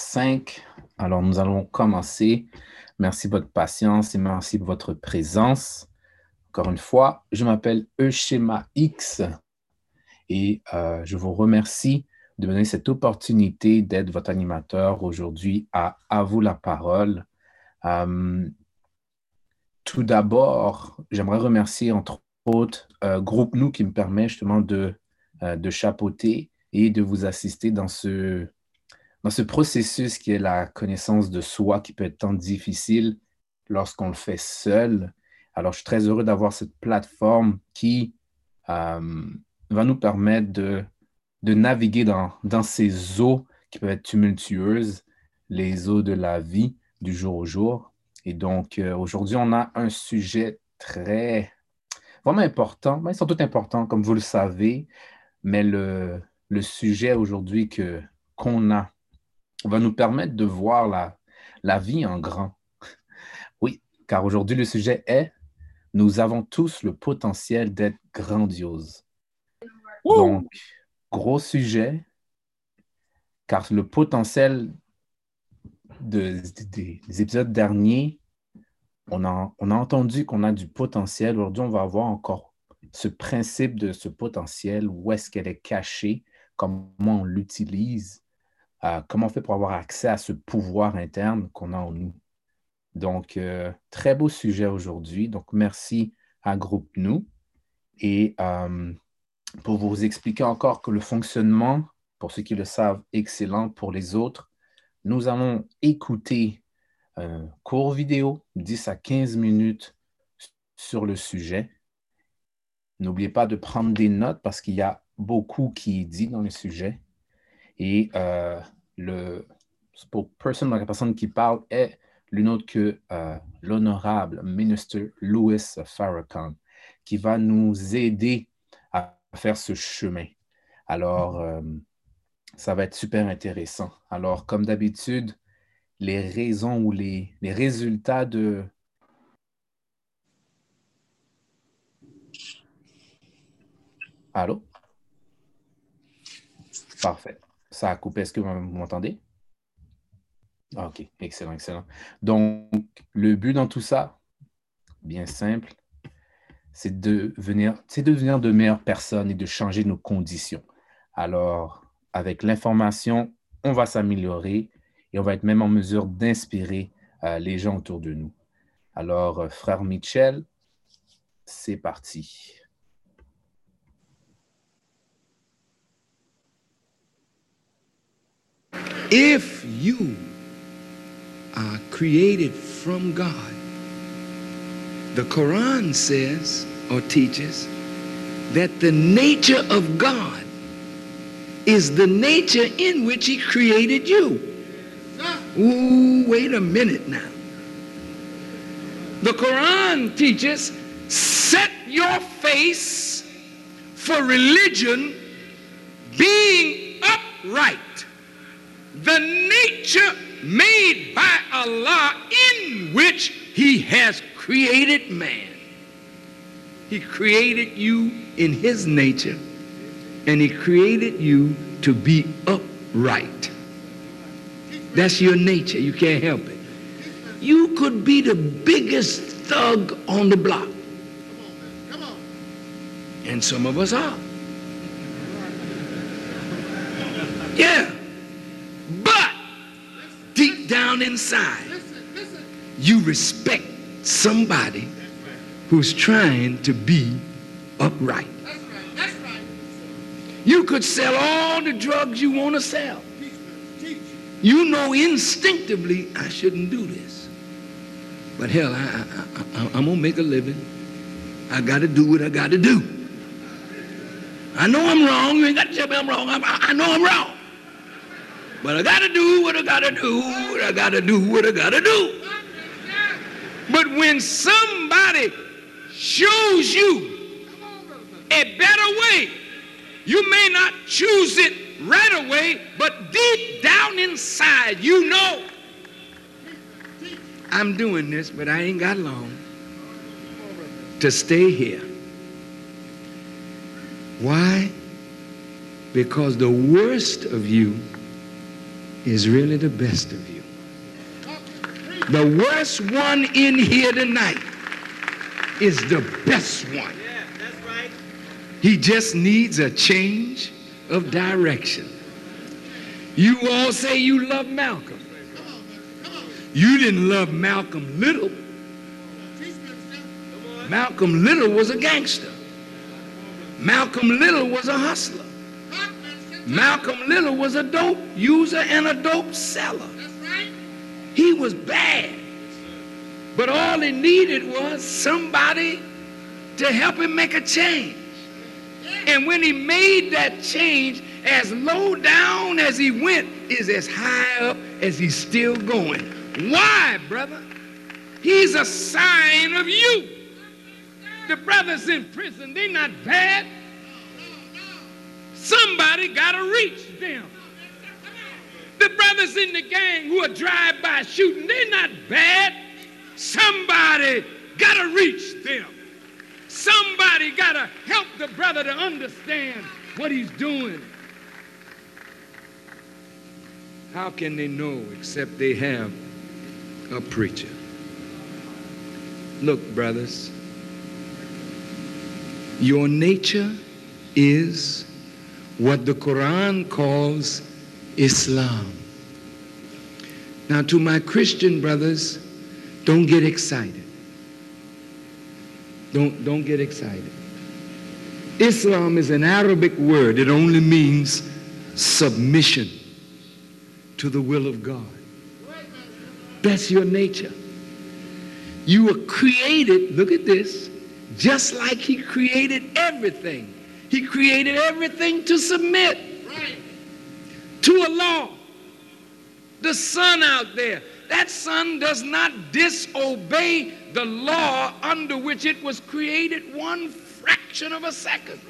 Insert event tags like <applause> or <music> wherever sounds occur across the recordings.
5. Alors, nous allons commencer. Merci de votre patience et merci de votre présence. Encore une fois, je m'appelle Euschema X et euh, je vous remercie de me donner cette opportunité d'être votre animateur aujourd'hui à À vous la parole. Euh, tout d'abord, j'aimerais remercier entre autres euh, Nous qui me permet justement de, de chapeauter et de vous assister dans ce, dans ce processus qui est la connaissance de soi qui peut être tant difficile lorsqu'on le fait seul. Alors, je suis très heureux d'avoir cette plateforme qui euh, va nous permettre de, naviguer dans, ces eaux qui peuvent être tumultueuses, les eaux de la vie du jour au jour. Et donc, euh, aujourd'hui, on a un sujet très, vraiment important. Ben, ils sont tous importants, comme vous le savez, mais le, le sujet aujourd'hui que, qu'on a va nous permettre de voir la, la vie en grand. <laughs> Oui, car aujourd'hui, le sujet est nous avons tous le potentiel d'être grandiose. Donc, gros sujet, car le potentiel de, des épisodes derniers, on a, on a entendu qu'on a du potentiel. Aujourd'hui, on va voir encore ce principe de ce potentiel, où est-ce qu'elle est cachée, comment on l'utilise, euh, comment on fait pour avoir accès à ce pouvoir interne qu'on a en nous? Donc, euh, très beau sujet aujourd'hui. Donc, merci à Groupe Nous. Et euh, pour vous expliquer encore que le fonctionnement, pour ceux qui le savent, excellent pour les autres, nous allons écouter un court vidéo, 10 à 15 minutes sur le sujet. N'oubliez pas de prendre des notes parce qu'il y a beaucoup qui est dit dans le sujet. Et euh, le spokesperson, la personne qui parle, est l'une autre que euh, l'honorable ministre Louis Farrakhan, qui va nous aider à faire ce chemin. Alors, euh, ça va être super intéressant. Alors, comme d'habitude, les raisons ou les, les résultats de... Allô? Parfait. Ça a coupé. Est-ce que vous m'entendez? Ah, OK, excellent, excellent. Donc, le but dans tout ça, bien simple, c'est de venir, c'est de devenir de meilleures personnes et de changer nos conditions. Alors, avec l'information, on va s'améliorer et on va être même en mesure d'inspirer euh, les gens autour de nous. Alors, euh, frère Michel, c'est parti. If you are created from God, the Quran says or teaches that the nature of God is the nature in which he created you. Ooh, wait a minute now. The Quran teaches set your face for religion being upright the nature made by Allah in which He has created man. He created you in His nature, and He created you to be upright. That's your nature. You can't help it. You could be the biggest thug on the block. Come on. And some of us are. Yeah. But deep down inside, you respect somebody who's trying to be upright. You could sell all the drugs you want to sell. You know instinctively, I shouldn't do this. But hell, I, I, I, am going to make a living. I got to do what I got to do. I know I'm wrong. You ain't got to tell me I'm wrong. I, I know I'm wrong. But I gotta do what I gotta do, I gotta do, what I gotta do. But when somebody shows you a better way, you may not choose it right away, but deep down inside, you know I'm doing this, but I ain't got long to stay here. Why? Because the worst of you is really the best of you. The worst one in here tonight is the best one. Yeah, that's right. He just needs a change of direction. You all say you love Malcolm. You didn't love Malcolm Little. Malcolm Little was a gangster. Malcolm Little was a hustler. Malcolm Little was a dope user and a dope seller. He was bad. But all he needed was somebody to help him make a change. And when he made that change, as low down as he went is as high up as he's still going. Why, brother? He's a sign of you. The brothers in prison, they're not bad. Somebody got to reach them. The brothers in the gang who are drive-by shooting, they're not bad. Somebody got to reach them. Somebody got to help the brother to understand what he's doing. How can they know except they have a preacher? Look, brothers, your nature is what the Quran calls Islam. Now, to my Christian brothers, don't get excited. Don't, don't get excited. Islam is an Arabic word, it only means submission to the will of God. That's your nature. You were created, look at this, just like He created everything. He created everything to submit to a law. The sun out there, that sun does not disobey the law under which it was created one fraction of a second.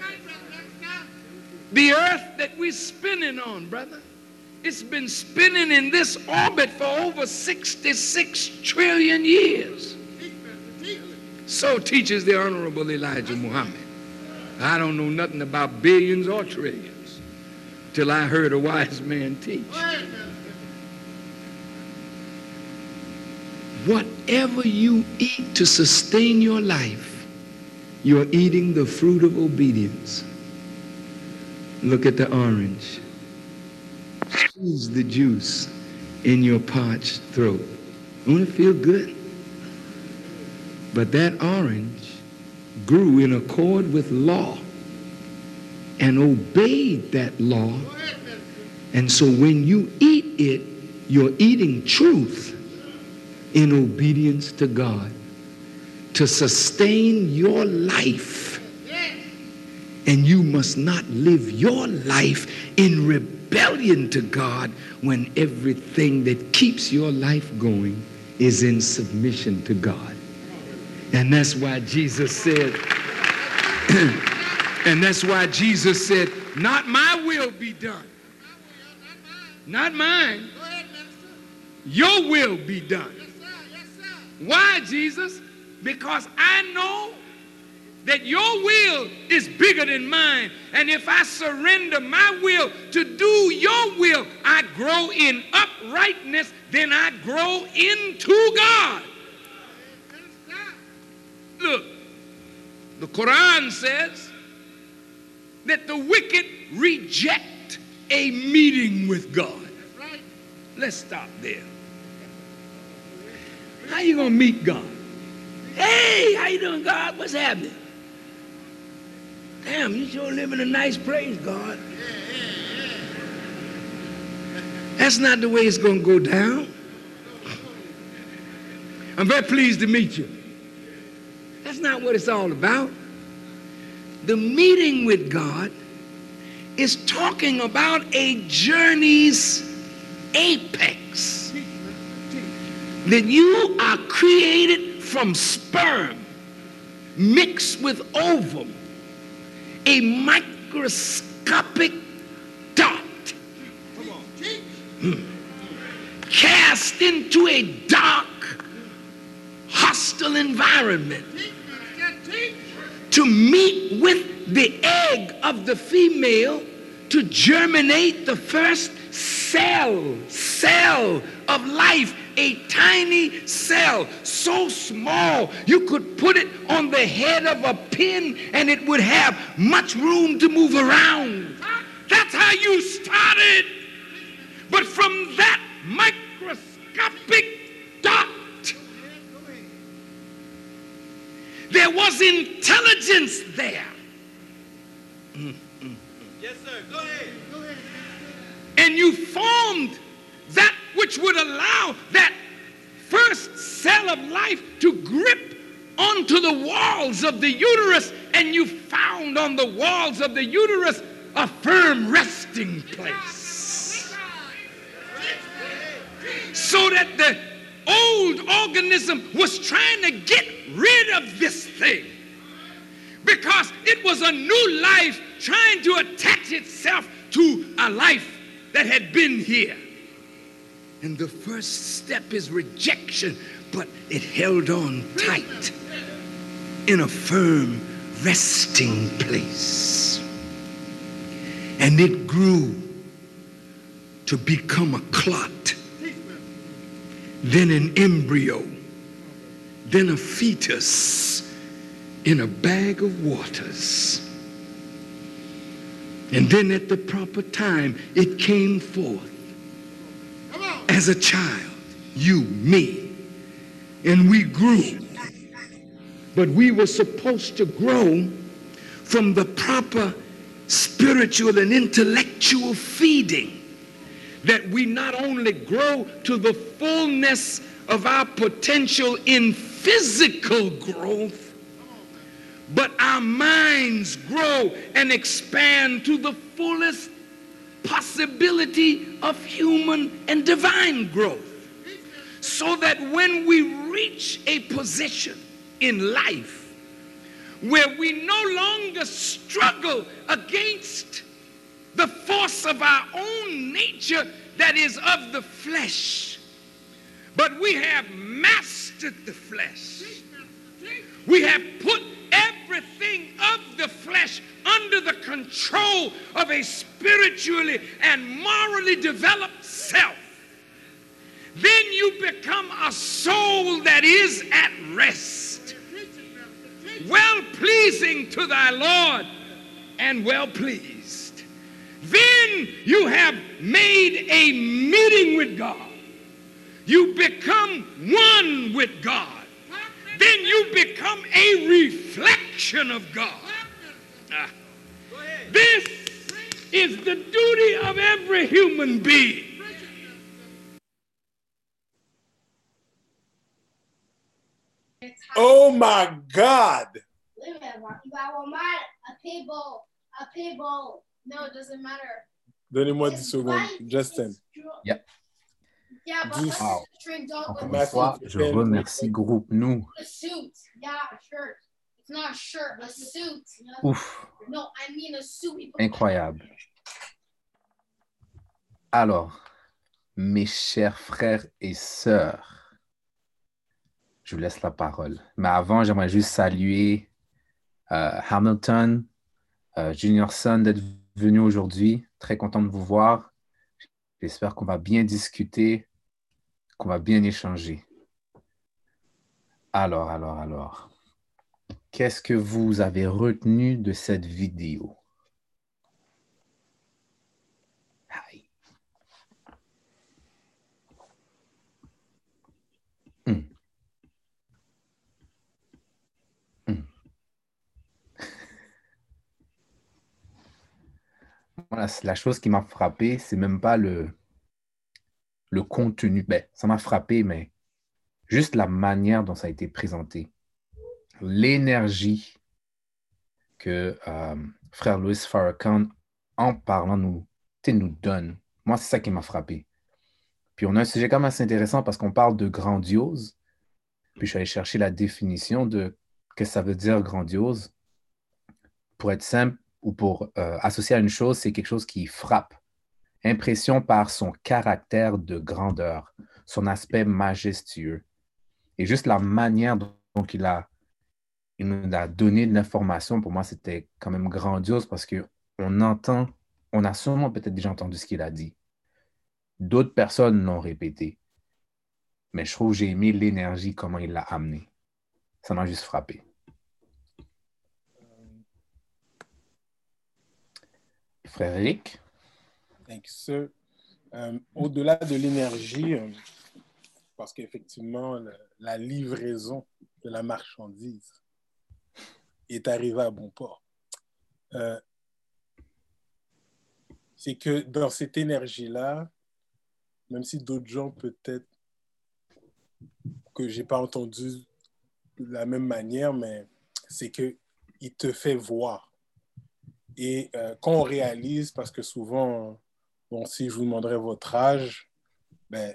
The earth that we're spinning on, brother, it's been spinning in this orbit for over 66 trillion years. So teaches the Honorable Elijah Muhammad. I don't know nothing about billions or trillions till I heard a wise man teach. Whatever you eat to sustain your life, you're eating the fruit of obedience. Look at the orange. Squeeze the juice in your parched throat. Won't it feel good? But that orange grew in accord with law and obeyed that law. And so when you eat it, you're eating truth in obedience to God to sustain your life. And you must not live your life in rebellion to God when everything that keeps your life going is in submission to God. And that's why Jesus said, <clears throat> and that's why Jesus said, Not my will be done, not mine, your will be done. Why, Jesus? Because I know that your will is bigger than mine. And if I surrender my will to do your will, I grow in uprightness, then I grow into God. Look, the Quran says that the wicked reject a meeting with God. Right. Let's stop there. How you gonna meet God? Hey, how you doing, God? What's happening? Damn, you sure living a nice praise, God. That's not the way it's gonna go down. I'm very pleased to meet you. That's not what it's all about. The meeting with God is talking about a journey's apex. That you are created from sperm mixed with ovum, a microscopic dot cast into a dark, hostile environment to meet with the egg of the female to germinate the first cell, cell of life, a tiny cell, so small you could put it on the head of a pin and it would have much room to move around. That's how you started. But from that microscopic dot, there was intelligence there. Yes, sir. Go ahead. Go ahead. And you formed that which would allow that first cell of life to grip onto the walls of the uterus, and you found on the walls of the uterus a firm resting place. So that the old organism was trying to get rid of this thing because it was a new life trying to attach itself to a life that had been here. And the first step is rejection, but it held on tight in a firm resting place. And it grew to become a clot, then an embryo, then a fetus in a bag of waters. And then at the proper time, it came forth as a child, you, me, and we grew. But we were supposed to grow from the proper spiritual and intellectual feeding. That we not only grow to the fullness of our potential in physical growth, but our minds grow and expand to the fullest possibility of human and divine growth. So that when we reach a position in life where we no longer struggle against the force of our own nature that is of the flesh, but we have mastered the flesh. We have put everything of the flesh under the control of a spiritually and morally developed self. Then you become a soul that is at rest, well pleasing to thy Lord and well pleased. Then you have made a meeting with God. You become one with God then you become a reflection of God. Ah. This is the duty of every human being. Oh my God. No, it doesn't matter. Donnez-moi 10 secondes. Justin. Yep. Yeah, but Wow. don't Encore let une fois, je remercie groupe nous. a suit. Yeah, a shirt. It's not a shirt, a suit. Ouf, No, I mean a suit. We put- incroyable. Alors, mes chers frères et sœurs, je vous laisse la parole. Mais avant, j'aimerais juste saluer euh, Hamilton, euh, Junior Son d'être venu aujourd'hui. Très content de vous voir. J'espère qu'on va bien discuter, qu'on va bien échanger. Alors, alors, alors. Qu'est-ce que vous avez retenu de cette vidéo? C'est la chose qui m'a frappé, c'est même pas le, le contenu. Ben, ça m'a frappé, mais juste la manière dont ça a été présenté. L'énergie que euh, frère Louis Farrakhan, en parlant, nous, nous donne. Moi, c'est ça qui m'a frappé. Puis on a un sujet quand même assez intéressant parce qu'on parle de grandiose. Puis je suis allé chercher la définition de ce que ça veut dire grandiose. Pour être simple ou pour euh, associer à une chose, c'est quelque chose qui frappe. Impression par son caractère de grandeur, son aspect majestueux. Et juste la manière dont il a il nous a donné de l'information, pour moi, c'était quand même grandiose parce qu'on entend, on a sûrement peut-être déjà entendu ce qu'il a dit. D'autres personnes l'ont répété. Mais je trouve que j'ai aimé l'énergie, comment il l'a amené. Ça m'a juste frappé. Frère Eric? Thank you. Euh, Au-delà de l'énergie, euh, parce qu'effectivement, la livraison de la marchandise est arrivée à bon port. Euh, c'est que dans cette énergie-là, même si d'autres gens peut-être que j'ai pas entendu de la même manière, mais c'est que il te fait voir. Et euh, quand on réalise, parce que souvent, bon, si je vous demanderais votre âge, ben,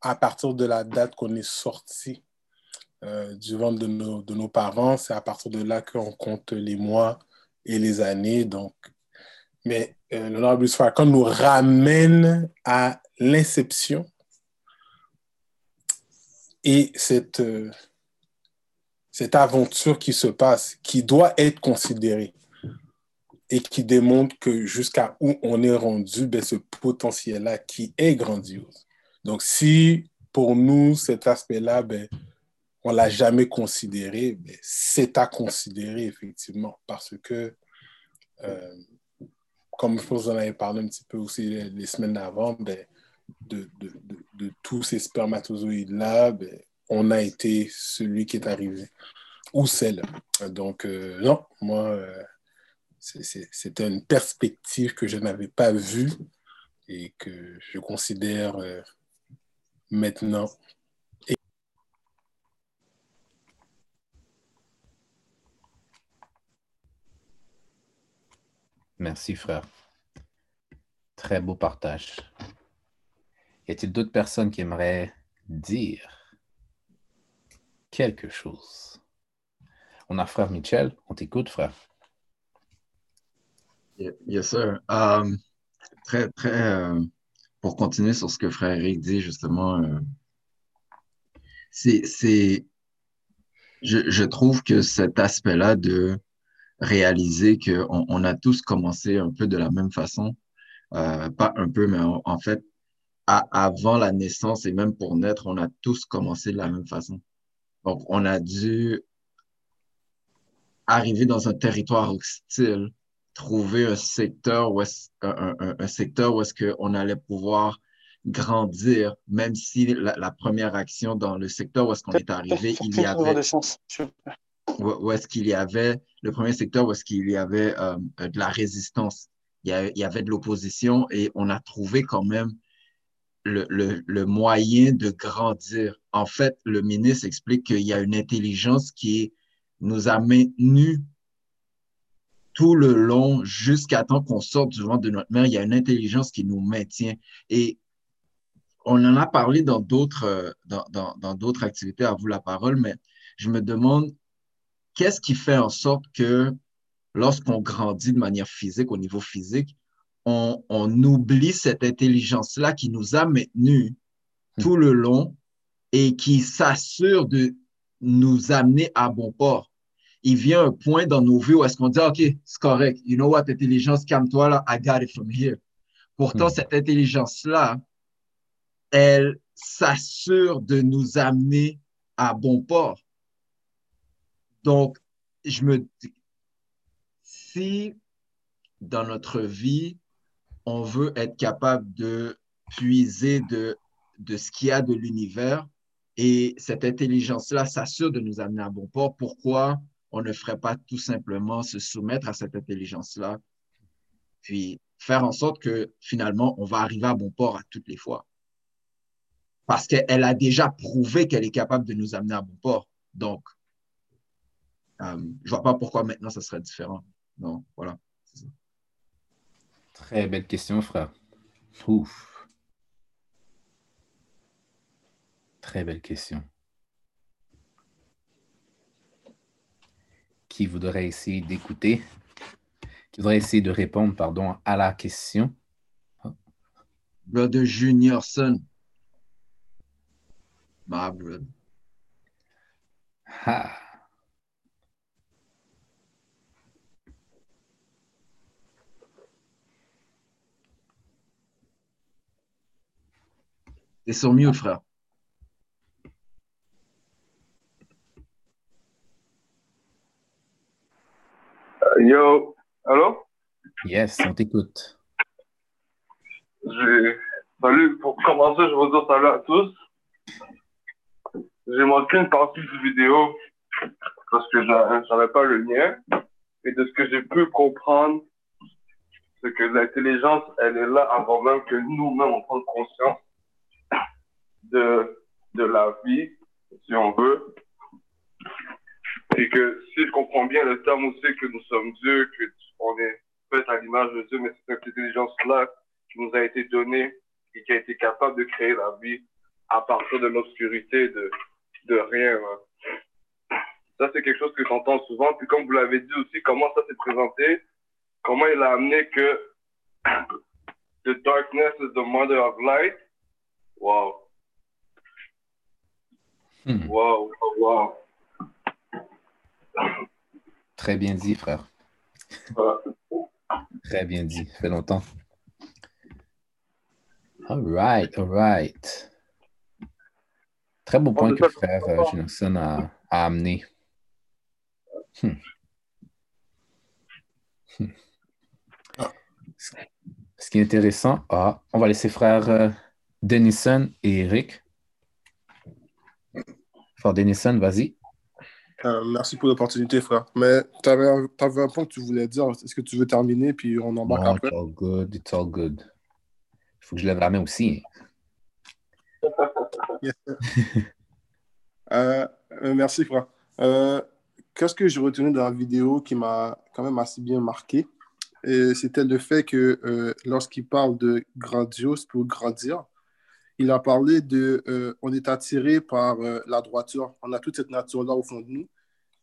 à partir de la date qu'on est sorti euh, du ventre de nos, de nos parents, c'est à partir de là qu'on compte les mois et les années. Donc, mais euh, l'honorable Farrakhan nous ramène à l'inception et cette, euh, cette aventure qui se passe, qui doit être considérée et qui démontre que jusqu'à où on est rendu, ben, ce potentiel-là qui est grandiose. Donc, si pour nous, cet aspect-là, ben, on ne l'a jamais considéré, ben, c'est à considérer effectivement parce que, euh, comme je pense en avez parlé un petit peu aussi les, semaines d'avant, ben, de, de, de, de tous ces spermatozoïdes-là, ben, on a été celui qui est arrivé ou celle. Donc, euh, non, moi, euh, c'est- une perspective que je n'avais pas vue et que je considère euh, maintenant. Merci, frère. Très beau partage. Y a-t-il d'autres personnes qui aimeraient dire quelque chose? On a frère Michel. On t'écoute, frère. Ye- Yes, sir. Um, très, très, euh, pour continuer sur ce que frère Eric dit, justement, euh, c'est, c'est, je, je trouve que cet aspect-là de réaliser qu'on on a tous commencé un peu de la même façon, euh, pas un peu, mais en, fait, avant la naissance et même pour naître, on a tous commencé de la même façon. Donc, on a dû arriver dans un territoire hostile, trouver un secteur où est-ce, un, un- un secteur où est-ce qu'on allait pouvoir grandir, même si la, la première action dans le secteur où est-ce qu'on est arrivé, il y avait de où, où est-ce qu'il y avait, le premier secteur où est-ce qu'il y avait euh, euh, de la résistance, il y, a- il y avait de l'opposition et on a trouvé quand même le, le, le moyen de grandir. En fait, le ministre explique qu'il y a une intelligence qui nous a maintenus tout le long jusqu'à temps qu'on sorte du ventre de notre mère. Il y a une intelligence qui nous maintient. Et on en a parlé dans d'autres euh, dans, dans, dans d'autres activités à vous la parole, mais je me demande qu'est-ce qui fait en sorte que lorsqu'on grandit de manière physique, au niveau physique, on, on oublie cette intelligence-là qui nous a maintenus tout le long et qui s'assure de nous amener à bon port? Il vient un point dans nos vies où est-ce qu'on dit, OK, c'est correct. You know what, intelligence, calme-toi là, I got it from here. Pourtant, Hmm. cette intelligence-là, elle s'assure de nous amener à bon port. Donc, je me dis, si dans notre vie, on veut être capable de puiser de, de ce qu'il y a de l'univers et cette intelligence-là s'assure de nous amener à bon port, pourquoi on ne ferait pas tout simplement se soumettre à cette intelligence-là, puis faire en sorte que finalement, on va arriver à bon port à toutes les fois. Parce qu'elle a déjà prouvé qu'elle est capable de nous amener à bon port. Donc, euh, je vois pas pourquoi maintenant ça serait différent. Non, voilà. Très belle question, frère. Ouf. Très belle question. Qui voudrait essayer d'écouter? Qui voudrait essayer de répondre, pardon, à la question? Brother Juniorson. My brother. Ah. T'es sur mute, frère. Yo, allô? Yes, on t'écoute. Salut, pour commencer, je veux dire salut à tous. J'ai manqué une partie du vidéo parce que j'a- j'avais pas le lien. Et de ce que j'ai pu comprendre, c'est que l'intelligence, elle est là avant même que nous-mêmes on prenne conscience de, de la vie, si on veut. Et que si je comprends bien le terme aussi que nous sommes Dieu, que on est fait à l'image de Dieu, mais c'est cette intelligence-là qui nous a été donnée et qui a été capable de créer la vie à partir de l'obscurité, de, de rien. hein. Ça, c'est quelque chose que j'entends souvent. Puis comme vous l'avez dit aussi, comment ça s'est présenté, comment il a amené que <clears throat> the darkness is the mother of light? Wow, Hmm, wow, wow. Très bien dit, frère. Très bien dit. Ça fait longtemps. All right, all right. Très beau point que frère euh, a amené. Hmm. Hmm. Ce qui est intéressant, ah, on va laisser frère euh, Denison et Eric. Frère Denison, vas-y. Euh, merci pour l'opportunité, frère. Mais tu avais, un point que tu voulais dire. Est-ce que tu veux terminer, puis on embarque Non, après? it's all good, it's all good. Il faut que je lève la main aussi. Yes. <laughs> Euh, merci, frère. Euh, Qu'est-ce que j'ai retenu dans la vidéo qui m'a quand même assez bien marqué? C'était le fait que lorsqu'il parle de grandiose pour grandir, il a parlé de euh, on est attiré par euh, la droiture. On a toute cette nature-là au fond de nous.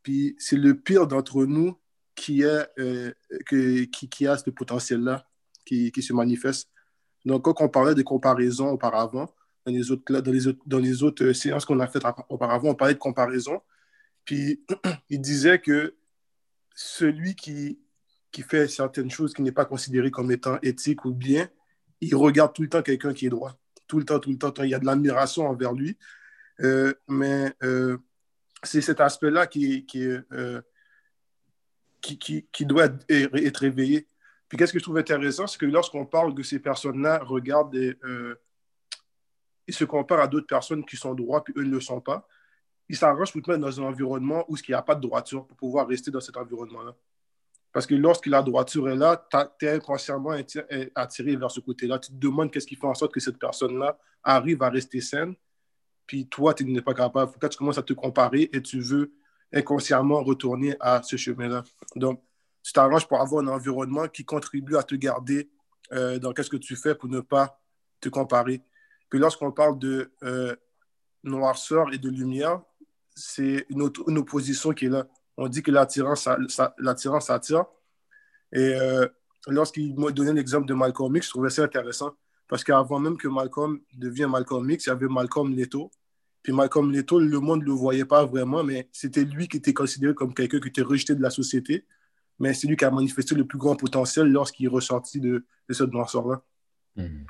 Puis c'est le pire d'entre nous qui, est, euh, que- qui, a ce potentiel-là, qui, qui se manifeste. Donc, quand on parlait de comparaison auparavant, dans les autres, dans les autres, dans les autres séances qu'on a faites auparavant, on parlait de comparaison. Puis, <clears throat> il disait que celui qui, qui fait certaines choses qui n'est pas considéré comme étant éthique ou bien, il regarde tout le temps quelqu'un qui est droit. Tout le temps, tout le temps. Il y a de l'admiration envers lui. Euh, mais euh, c'est cet aspect-là qui, qui, euh, qui, doit être, réveillé. Puis qu'est-ce que je trouve intéressant, c'est que lorsqu'on parle que ces personnes-là regardent ils se comparent à d'autres personnes qui sont droits, puis eux ne le sont pas, ils s'arrangent pour te mettre dans un environnement où il n'y a pas de droiture pour pouvoir rester dans cet environnement-là. Parce que lorsque la droiture est là, tu es inconsciemment atti- attiré vers ce côté-là. Tu te demandes qu'est-ce qui fait en sorte que cette personne-là arrive à rester saine, puis toi, tu n'es pas capable. Que tu commences à te comparer et tu veux inconsciemment retourner à ce chemin-là. Donc, tu t'arranges pour avoir un environnement qui contribue à te garder euh, dans qu'est-ce que tu fais pour ne pas te comparer. Puis lorsqu'on parle de euh, noirceur et de lumière, c'est une, une opposition qui est là. On dit que l'attirance attire. Et euh, lorsqu'il m'a donné l'exemple de Malcolm X, je trouvais ça intéressant. Parce qu'avant même que Malcolm devienne Malcolm X, il y avait Malcolm Leto. Puis Malcolm Leto, le monde ne le voyait pas vraiment, mais c'était lui qui était considéré comme quelqu'un qui était rejeté de la société. Mais c'est lui qui a manifesté le plus grand potentiel lorsqu'il est ressorti de, de cette noirceur-là. Hmm.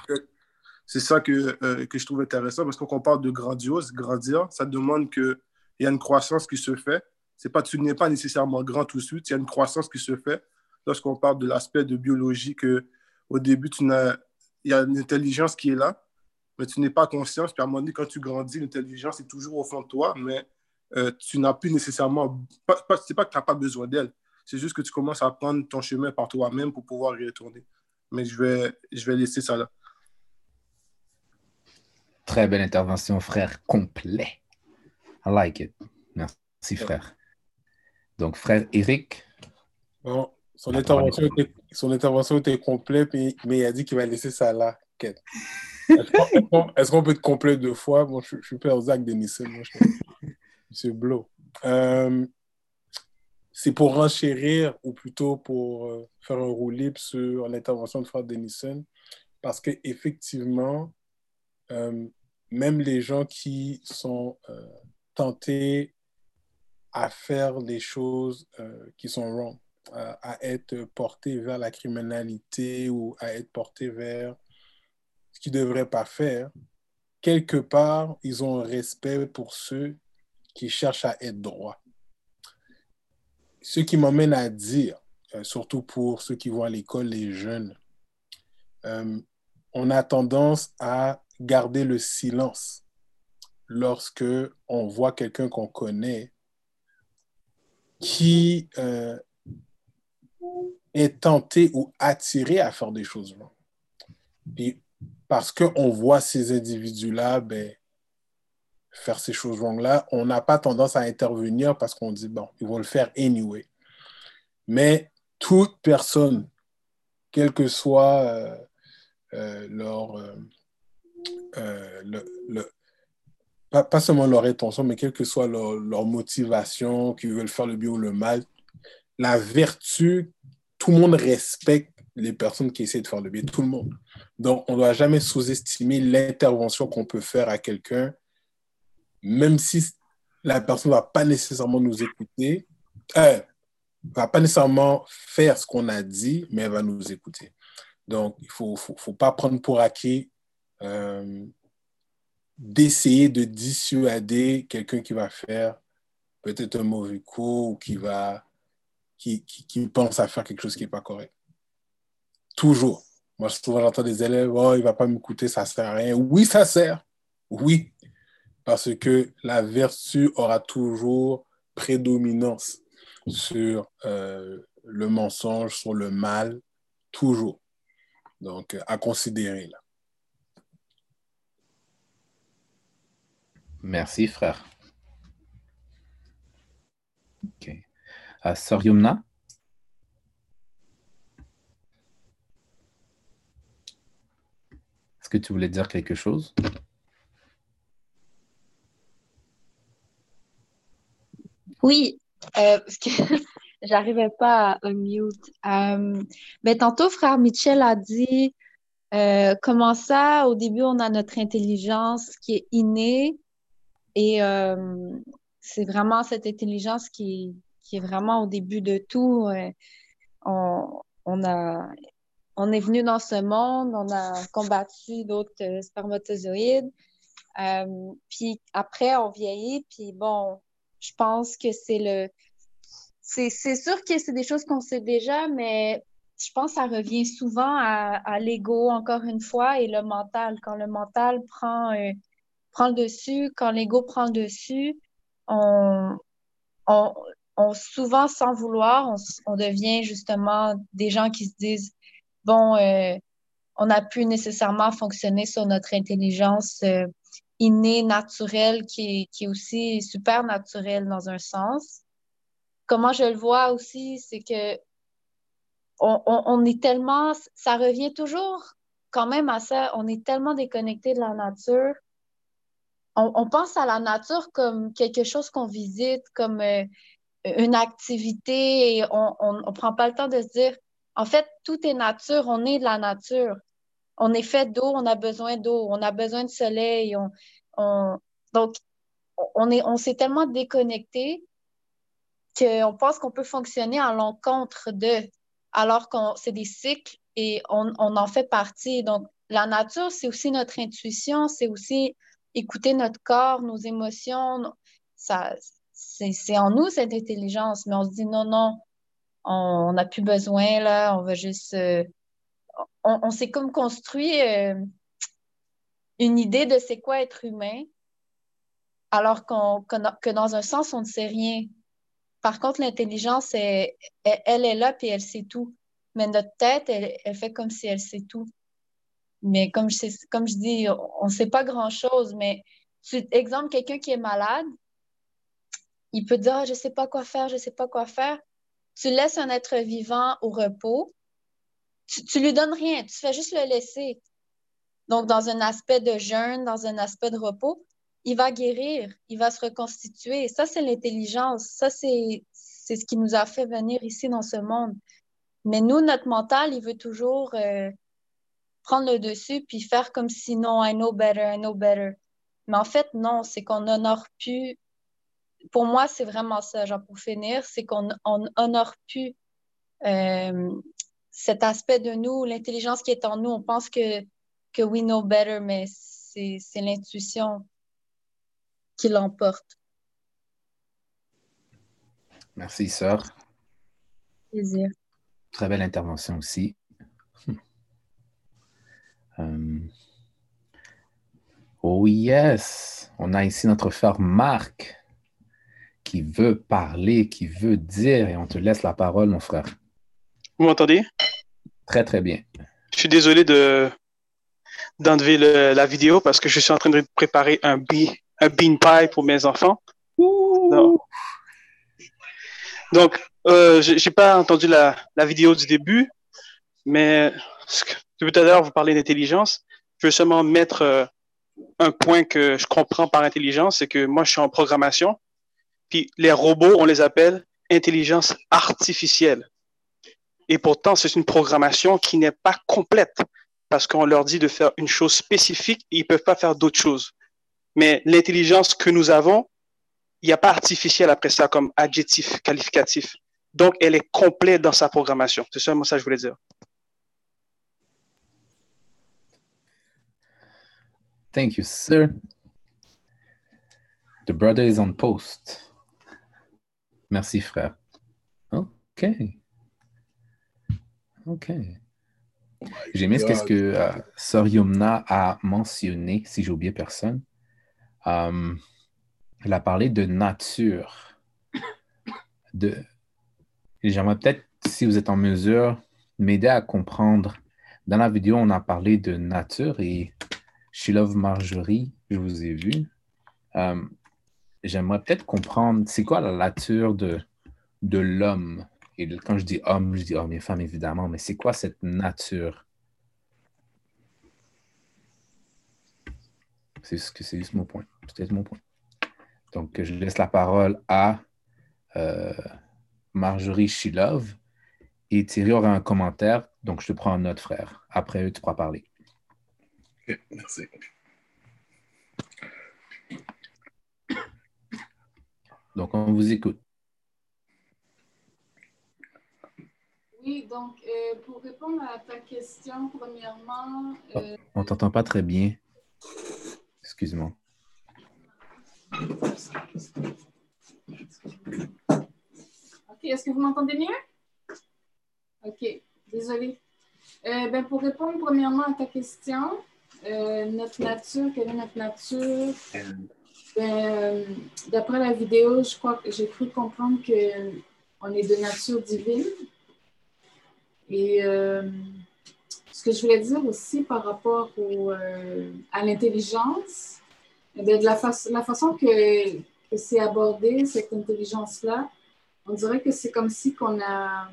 C'est ça que, euh, que je trouve intéressant parce que quand on parle de grandiose, grandir, ça demande qu'il y a une croissance qui se fait. C'est pas, tu n'es pas nécessairement grand tout de suite, il y a une croissance qui se fait lorsqu'on parle de l'aspect de biologie que au début, tu n'as, il y a une intelligence qui est là, mais tu n'es pas conscient. Puis à un moment donné, quand tu grandis, l'intelligence est toujours au fond de toi, mais euh, tu n'as plus nécessairement. Pas, pas, c'est pas que tu n'as pas besoin d'elle, c'est juste que tu commences à prendre ton chemin par toi-même pour pouvoir y retourner. Mais je vais, je vais laisser ça là. Très belle intervention, frère, complet. I like it. Merci, frère. Donc, frère Eric, Non, son, intervention était, son intervention était complète, mais, mais il a dit qu'il va laisser ça là. Est-ce qu'on peut être complet deux fois? Bon, je, je suis père Zach Denison, Monsieur Blow. Euh, c'est pour renchérir, ou plutôt pour euh, faire un roulé sur l'intervention de frère Denison, parce qu'effectivement, euh, même les gens qui sont euh, tentés à faire les choses euh, qui sont wrong, à, être portés vers la criminalité ou à être portés vers ce qu'ils ne devraient pas faire, quelque part, ils ont un respect pour ceux qui cherchent à être droits. Ce qui m'amène à dire, euh, surtout pour ceux qui vont à l'école, les jeunes, euh, on a tendance à garder le silence lorsque on voit quelqu'un qu'on connaît qui euh, est tenté ou attiré à faire des choses. Puis parce qu'on voit ces individus-là ben, faire ces choses longues-là, on n'a pas tendance à intervenir parce qu'on dit, bon, ils vont le faire anyway. Mais toute personne, quel que soit euh, euh, leur... Euh, le, pas, seulement leur intention, mais quelle que soit leur, leur motivation, qu'ils veulent faire le bien ou le mal, la vertu, tout le monde respecte les personnes qui essaient de faire le bien, tout le monde. Donc, on ne doit jamais sous-estimer l'intervention qu'on peut faire à quelqu'un, même si la personne ne va pas nécessairement nous écouter, euh, va pas nécessairement faire ce qu'on a dit, mais elle va nous écouter. Donc, il ne faut, faut, faut, pas prendre pour acquis euh, d'essayer de dissuader quelqu'un qui va faire peut-être un mauvais coup ou qui, va, qui, qui, pense à faire quelque chose qui n'est pas correct. Toujours. Moi, souvent, j'entends des élèves, oh, il ne va pas m'écouter, ça ne sert à rien. Oui, ça sert. Oui. Parce que la vertu aura toujours prédominance sur euh, le mensonge, sur le mal, toujours. Donc, à considérer là. Merci, frère. OK. Uh, Sœur Yumna? Est-ce que tu voulais dire quelque chose? Oui, euh, parce que <laughs> j'arrivais pas à unmute. Euh, mais tantôt, frère Michel a dit euh, comment ça, au début, on a notre intelligence qui est innée et euh, c'est vraiment cette intelligence qui, est vraiment au début de tout. On, est venu dans ce monde, on a combattu d'autres spermatozoïdes. puis après, on vieillit, puis bon, je pense que c'est le. C'est sûr que c'est des choses qu'on sait déjà, mais je pense que ça revient souvent à, l'ego, encore une fois, et le mental. Quand le mental prend, euh, prend le dessus, quand l'ego prend le dessus, on, on, on, souvent, sans vouloir, on, on, devient justement des gens qui se disent bon, euh, on a pu nécessairement fonctionner sur notre intelligence. Euh, inné, naturel, qui est, qui est aussi super naturel dans un sens. Comment je le vois aussi, c'est que on, on, est tellement, ça revient toujours quand même à ça, on est tellement déconnecté de la nature. On, pense à la nature comme quelque chose qu'on visite, comme euh, une activité, et on ne prend pas le temps de se dire, en fait, tout est nature, on est de la nature on est fait d'eau, on a besoin d'eau, on a besoin de soleil. On, donc, on est, on s'est tellement déconnecté qu'on pense qu'on peut fonctionner à l'encontre de, alors que c'est des cycles et on, en fait partie. Donc, la nature, c'est aussi notre intuition, c'est aussi écouter notre corps, nos émotions. Ça, c'est en nous cette intelligence, mais on se dit non, non, on n'a plus besoin, là, on va juste. Euh, on, s'est comme construit euh, une idée de c'est quoi être humain, alors qu'on, que, dans un sens, on ne sait rien. Par contre, l'intelligence, elle, est là, puis elle sait tout. Mais notre tête, elle, fait comme si elle sait tout. Mais comme je, comme je dis, on ne sait pas grand-chose. Mais, exemple, quelqu'un qui est malade, il peut dire, ah, je ne sais pas quoi faire, je ne sais pas quoi faire. Tu laisses un être vivant au repos, tu, tu lui donnes rien, tu fais juste le laisser. Donc, dans un aspect de jeûne, dans un aspect de repos, il va guérir, il va se reconstituer. Ça, c'est l'intelligence. Ça, c'est ce qui nous a fait venir ici dans ce monde. Mais nous, notre mental, il veut toujours euh, prendre le dessus puis faire comme si non, I know better, I know better. Mais en fait, non, c'est qu'on honore plus. Pour moi, c'est vraiment ça, genre pour finir, c'est qu'on on honore plus euh, cet aspect de nous, l'intelligence qui est en nous. On pense que, que we know better, mais c'est c'est l'intuition qui l'emporte. Merci, sœur. Plaisir. Très belle intervention aussi. Euh, Oh yes, on a ici notre frère Marc qui veut parler, qui veut dire, et on te laisse la parole, mon frère. Vous m'entendez? Très, très bien. Je suis désolé de d'enlever le- la vidéo parce que je suis en train de préparer un, be- un bean pie pour mes enfants. Donc, donc euh, j'ai j'ai pas entendu la, la vidéo du début, mais ce que- tout à l'heure, vous parlez d'intelligence. Je veux seulement mettre euh, un point que je comprends par intelligence, c'est que moi, je suis en programmation, puis les robots, on les appelle intelligence artificielle. Et pourtant, c'est une programmation qui n'est pas complète parce qu'on leur dit de faire une chose spécifique et ils ne peuvent pas faire d'autres choses. Mais l'intelligence que nous avons, il n'y a pas artificiel après ça comme adjectif qualificatif. Donc, elle est complète dans sa programmation. C'est seulement ça que je voulais dire. Thank you, sir. The brother is on post. Merci, frère. OK. OK. J'ai aimé ce que euh, Sœur Yumna a mentionné, si j'ai oublié personne. Euh, elle a parlé de nature. De... J'aimerais peut-être, si vous êtes en mesure, m'aider à comprendre. Dans la vidéo, on a parlé de nature et She Love Marjorie, je vous ai vu. Euh, J'aimerais peut-être comprendre, c'est quoi la nature de, de l'homme? Et quand je dis homme, je dis homme et femme, évidemment, mais c'est quoi cette nature? C'est juste, mon point. Juste mon point. Donc, je laisse la parole à euh, Marjorie Shilov et Thierry aura un commentaire. Donc, je te prends en note, frère. Après eux, tu pourras parler. Merci. Donc, on vous écoute. Oui, donc euh, pour répondre à ta question, premièrement, euh, On t'entend pas très bien. Excuse-moi. OK, est-ce que vous m'entendez mieux? OK, désolé. Euh, ben, pour répondre premièrement à ta question, euh, notre nature, quelle est notre nature? Ben, D'après la vidéo, je crois que j'ai cru comprendre qu'on est de nature divine. Et euh, ce que je voulais dire aussi par rapport au, euh, à l'intelligence, eh de la, fa- la façon que, que c'est abordé, cette intelligence-là, on dirait que c'est comme si qu'on a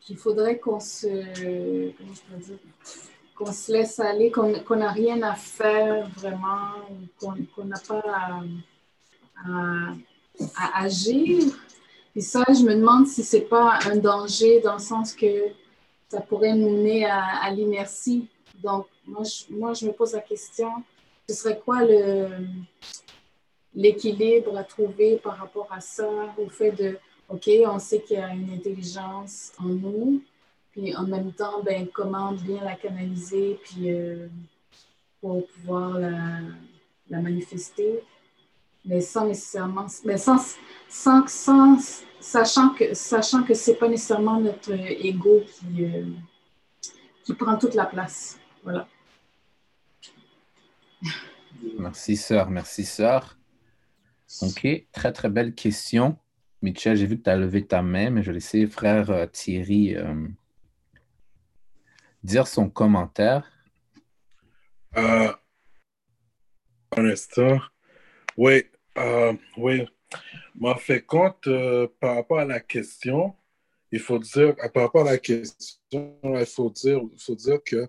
qu'il faudrait qu'on se comment je peux dire? Qu'on se laisse aller, qu'on qu'on n'a rien à faire vraiment, qu'on qu'on n'a pas à, agir. Et ça, je me demande si c'est pas un danger dans le sens que ça pourrait nous mener à, à l'inertie. Donc, moi je, moi, je me pose la question, ce serait quoi l'équilibre à trouver par rapport à ça, au fait de, OK, on sait qu'il y a une intelligence en nous, puis en même temps, ben, comment bien la canaliser, puis euh, pour pouvoir la, la manifester, mais sans nécessairement, mais sans, sans, sans- sachant que, sachant que c'est pas nécessairement notre ego qui, euh, qui prend toute la place. Voilà. Merci, sœur. Merci, sœur. OK. Très, très belle question. Michel, j'ai vu que tu as levé ta main, mais je vais laisser frère euh, Thierry dire son commentaire? Euh, un instant. Oui, euh, oui. M'en fait compte euh, par rapport à la question. Il faut dire, par rapport à la question, il faut dire, il faut dire que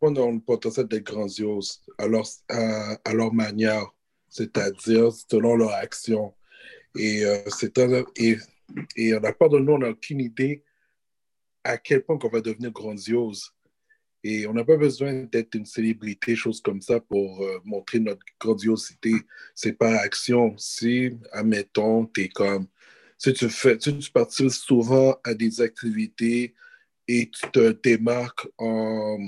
on le potentiel d'être grandiose à leur, à, leur manière, c'est-à-dire selon leur action. Et, euh, c'est un- et, et n'a pas de nous, on n'a aucune idée à quel point on va devenir grandiose. Et on n'a pas besoin d'être une célébrité, chose comme ça, pour euh, montrer notre grandiosité. C'est par action. Si, admettons, tu es comme. Si tu, fais, si tu participes souvent à des activités et tu te démarques en,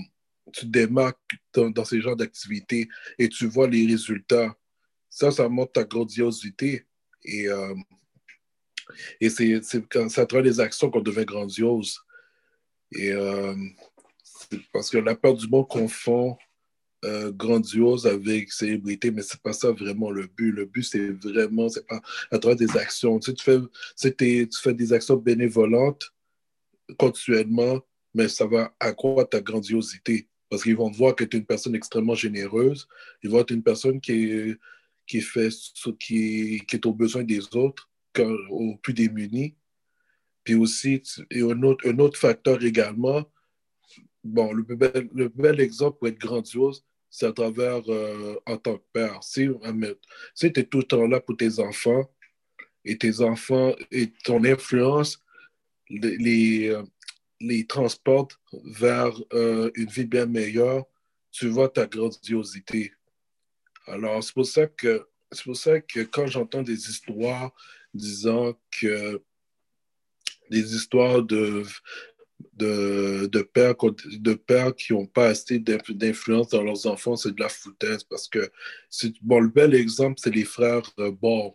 tu démarques dans, dans ces genres d'activités et tu vois les résultats, ça, ça montre ta grandiosité. Et, euh, et c'est à travers les actions qu'on devient grandiose. Et euh, parce que la peur du monde confond euh, grandiose avec célébrité, mais c'est pas ça vraiment le but. Le but, c'est vraiment, c'est pas à travers des actions. Tu, tu, fais, tu fais des actions bénévolentes continuellement, mais ça va accroître ta grandiosité. Parce qu'ils vont voir que tu es une personne extrêmement généreuse. Ils vont être une personne qui qui, fait, qui, qui est au besoin des autres, au plus démunis. Puis aussi, et un autre, un autre facteur également, bon, le bel, le bel exemple pour être grandiose, c'est à travers euh, en tant que père. Si, tu es tout le temps là pour tes enfants, et tes enfants, et ton influence les, les, euh, transporte vers euh, une vie bien meilleure, tu vois ta grandiosité. Alors, c'est pour c'est pour ça que quand j'entends des histoires disant que des histoires de, de, de, pères, de pères qui n'ont pas assez d'influence dans leurs enfants, c'est de la foutaise parce que, bon, le bel exemple, c'est les frères euh, Ball.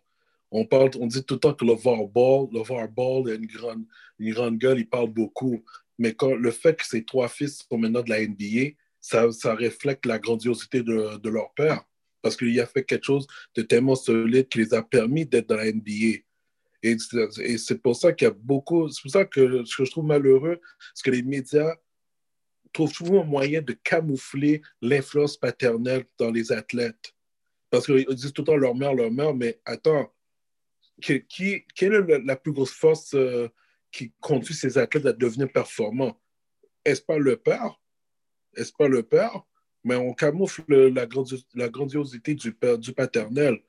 On, parle, on dit tout le temps que le VAR Ball, le VAR Ball a une grande, une grande gueule, il parle beaucoup. Mais quand, le fait que ces trois fils sont maintenant de la NBA, ça, ça reflète la grandiosité de, de leur père parce qu'il a fait quelque chose de tellement solide qui les a permis d'être dans la NBA. Et, c'est pour ça qu'il y a beaucoup, c'est pour ça que ce que je trouve malheureux, c'est que les médias trouvent toujours un moyen de camoufler l'influence paternelle dans les athlètes. Parce qu'ils disent tout le temps leur mère, leur mère, mais attends, qui, quelle est la plus grosse force euh, qui conduit ces athlètes à devenir performants? Est-ce pas le père? Est-ce pas le père? mais on camoufle la, grandiosité du, du paternel.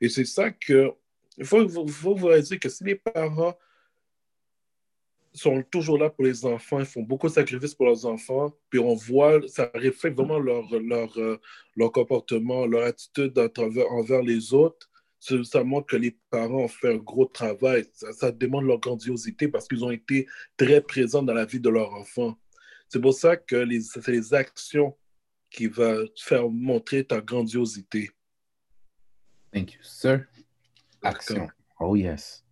Et c'est ça que. Il faut, vous dire que si les parents sont toujours là pour les enfants, ils font beaucoup de sacrifices pour leurs enfants, puis on voit, ça reflète vraiment leur, euh, comportement, leur attitude envers les autres. Ça, montre que les parents ont fait un gros travail. Ça, ça demande leur grandiosité parce qu'ils ont été très présents dans la vie de leur enfant. C'est pour ça que les, les actions qui va faire montrer ta grandiosité. Thank you, sir. Action. Oh yes.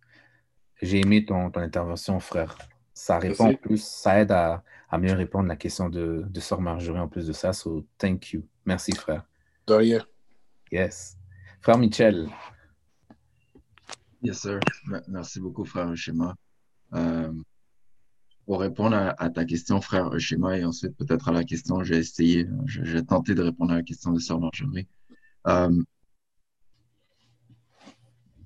J'ai aimé ton, ton, intervention, frère. Ça répond en plus, ça aide à, à, mieux répondre à la question de, de Sœur Marjorie en plus de ça. So, thank you. Merci, frère. De rien. Yes. Frère Michel. Yes, sir. Merci beaucoup, frère Schéma. Euh, pour répondre à, ta question, frère Schéma, et ensuite peut-être à la question, j'ai essayé, j'ai tenté de répondre à la question de Sœur Marjorie. Euh,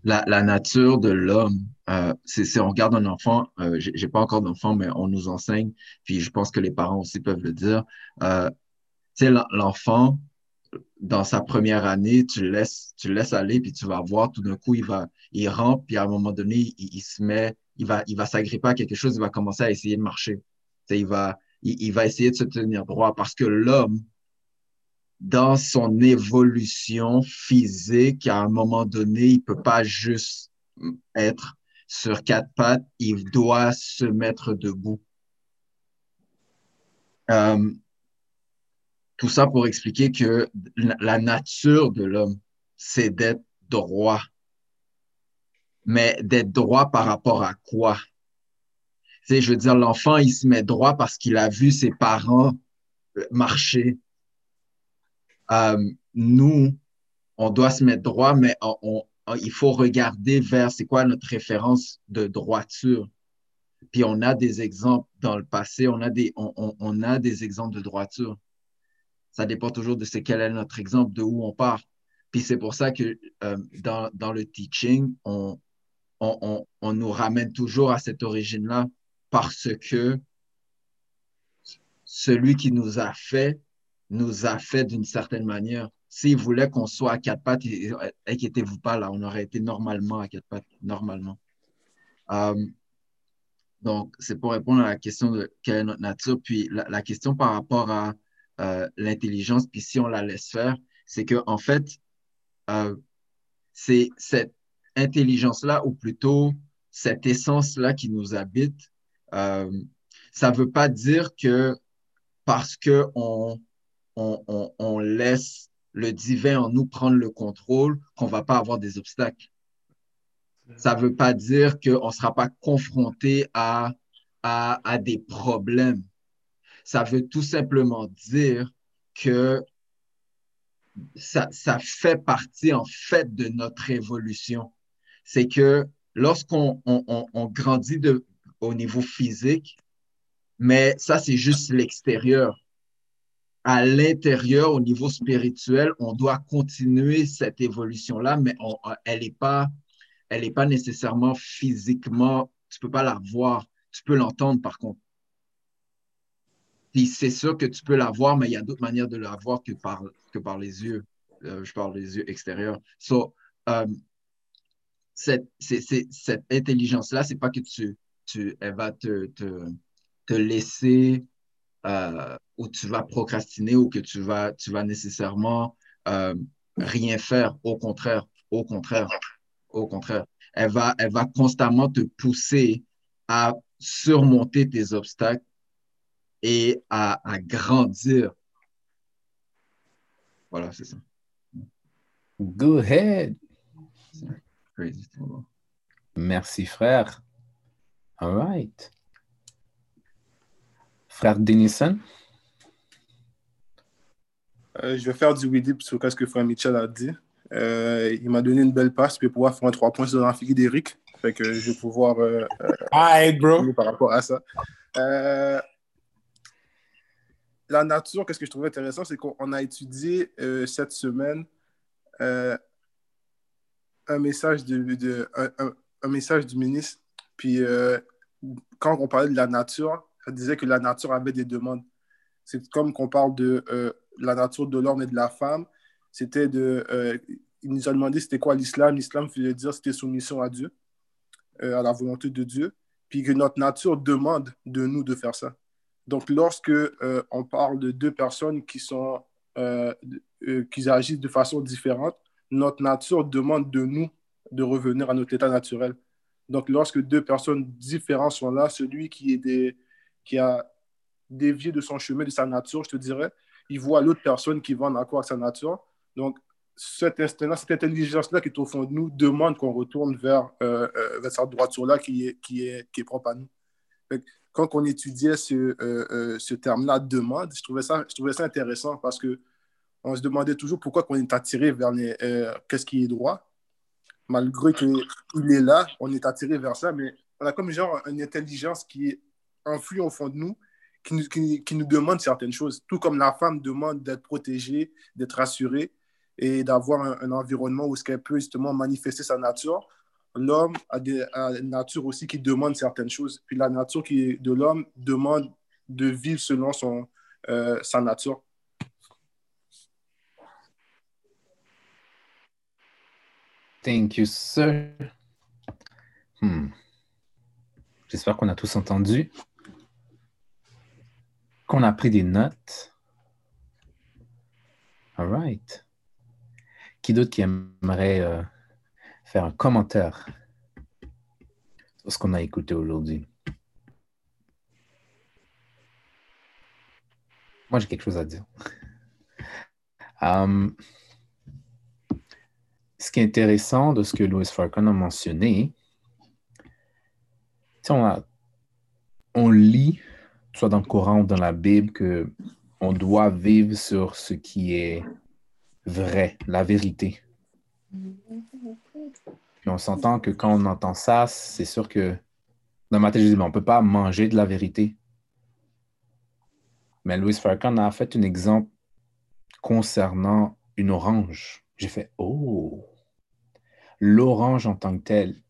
la, nature de l'homme, euh, si on regarde un enfant, euh, j'ai pas encore d'enfant, mais on nous enseigne, puis je pense que les parents aussi peuvent le dire. Euh, l'enfant, dans sa première année, tu le laisses, tu laisses aller, puis tu vas voir, tout d'un coup, il va, il rentre, puis à un moment donné, il se met il va, il va s'agripper à quelque chose, il va commencer à essayer de marcher. il va, il, va essayer de se tenir droit parce que l'homme, dans son évolution physique, à un moment donné, il peut pas juste être sur quatre pattes, il doit se mettre debout. Euh, tout ça pour expliquer que la nature de l'homme, c'est d'être droit mais d'être droit par rapport à quoi? Tu sais, je veux dire, l'enfant, il se met droit parce qu'il a vu ses parents euh, marcher. Euh, nous, on doit se mettre droit, mais on, il faut regarder vers c'est quoi notre référence de droiture. Puis on a des exemples dans le passé, on a des, on, on a des exemples de droiture. Ça dépend toujours de ce quel est notre exemple, de où on part. Puis c'est pour ça que euh, dans, dans le teaching, on, on, nous ramène toujours à cette origine-là parce que celui qui nous a fait, nous a fait d'une certaine manière. S'il voulait qu'on soit à quatre pattes, inquiétez-vous pas, là, on aurait été normalement à quatre pattes, normalement. Euh, donc, c'est pour répondre à la question de quelle est notre nature. Puis la, question par rapport à euh, l'intelligence, puis si on la laisse faire, c'est que en fait, euh, c'est cette intelligence-là, ou plutôt cette essence-là qui nous habite, euh, ça ne veut pas dire que parce qu'on on, laisse le divin en nous prendre le contrôle, qu'on ne va pas avoir des obstacles. Ça ne veut pas dire qu'on ne sera pas confronté à, à, des problèmes. Ça veut tout simplement dire que ça, fait partie en fait de notre évolution. C'est que lorsqu'on on, grandit au niveau physique, mais ça, c'est juste l'extérieur. À l'intérieur, au niveau spirituel, on doit continuer cette évolution-là, mais on, elle n'est pas, pas nécessairement physiquement, tu peux pas la voir, tu peux l'entendre par contre. Puis c'est sûr que tu peux la voir, mais il y a d'autres manières de la voir que par, que par les yeux. Euh, je parle des yeux extérieurs. So, euh, cette, intelligence-là, c'est pas que tu, tu, elle va te, te laisser euh, ou tu vas procrastiner ou que tu vas, tu vas nécessairement euh, rien faire. Au contraire, au contraire, au contraire. Elle va, elle va constamment te pousser à surmonter tes obstacles et à, à grandir. Voilà, c'est ça. Go ahead. Crazy. Merci, frère. All right. Frère Denison? Euh, je vais faire du oui sur ce que frère Mitchell a dit. Euh, il m'a donné une belle passe pour pouvoir faire un 3 points sur l'amphi d'Eric. Fait que je vais pouvoir euh, Alright, bro. par rapport à ça. Euh, la nature, qu'est-ce que je trouvais intéressant, c'est qu'on a étudié euh, cette semaine euh, un, message de, de- un, un- un message du ministre. Puis euh, quand on parlait de la nature, elle disait que la nature avait des demandes. C'est comme qu'on parle de euh, la nature de l'homme et de la femme. C'était de. euh, il nous a demandé c'était quoi l'islam. L'islam faisait dire c'était soumission à Dieu, euh, à la volonté de Dieu. Puis que notre nature demande de nous de faire ça. Donc, lorsque euh, on parle de deux personnes qui sont qui agissent de façon différente, notre nature demande de nous de revenir à notre état naturel. Donc, lorsque deux personnes différentes sont là, celui qui, est des, qui a dévié de son chemin, de sa nature, je te dirais, il voit l'autre personne qui va en accord avec sa nature. Donc, cet instinct-là, cette intelligence-là qui est au fond de nous demande qu'on retourne vers, euh, euh, vers cette droiture-là qui est, qui, est, qui est propre à nous. Quand on étudiait ce, euh, euh, ce terme-là, demande, je trouvais, ça, je trouvais ça intéressant parce que on se demandait toujours pourquoi on est attiré vers qu'est-ce qui est droit. Malgré qu'il est là, on est attiré vers ça, mais on a comme genre une intelligence qui est influe au fond de nous, qui nous, qui, demande certaines choses. Tout comme la femme demande d'être protégée, d'être rassurée et d'avoir un, environnement où ce qu'elle peut justement manifester sa nature. L'homme a, a une nature aussi qui demande certaines choses. Puis la nature qui de l'homme demande de vivre selon son, euh, sa nature. Thank you, sir. Hmm. J'espère qu'on a tous entendu, qu'on a pris des notes. All right. Qui d'autre qui aimerait euh, faire un commentaire sur ce qu'on a écouté aujourd'hui? Moi, j'ai quelque chose à dire. Um, ce qui est intéressant de ce que Louis Farrakhan a mentionné, on, on lit, soit dans le Coran ou dans la Bible, que on doit vivre sur ce qui est vrai, la vérité. Puis on s'entend que quand on entend ça, c'est sûr que dans ma tête, je dis, mais on ne peut pas manger de la vérité. Mais Louis Farrakhan a fait un exemple concernant une orange. J'ai fait, oh, l'orange en tant que tel.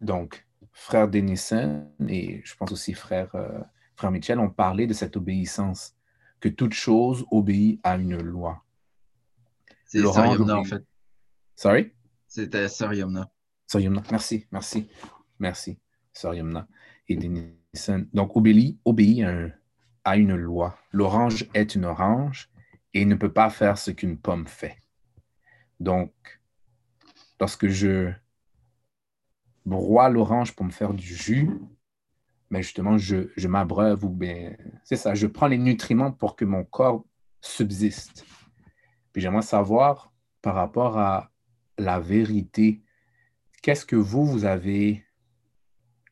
Donc, frère Denison et je pense aussi frère, euh, frère Michel ont parlé de cette obéissance, que toute chose obéit à une loi. C'est Yamna, en fait. Sorry? C'était. Sir Yamna. Merci, merci, merci, Yamna et Denison. Donc, obéit, obéit à, un- à une loi. L'orange est une orange et ne peut pas faire ce qu'une pomme fait. Donc, lorsque je broie l'orange pour me faire du jus, mais justement, je, m'abreuve ou bien, c'est ça, je prends les nutriments pour que mon corps subsiste. Puis j'aimerais savoir par rapport à la vérité, qu'est-ce que vous, vous avez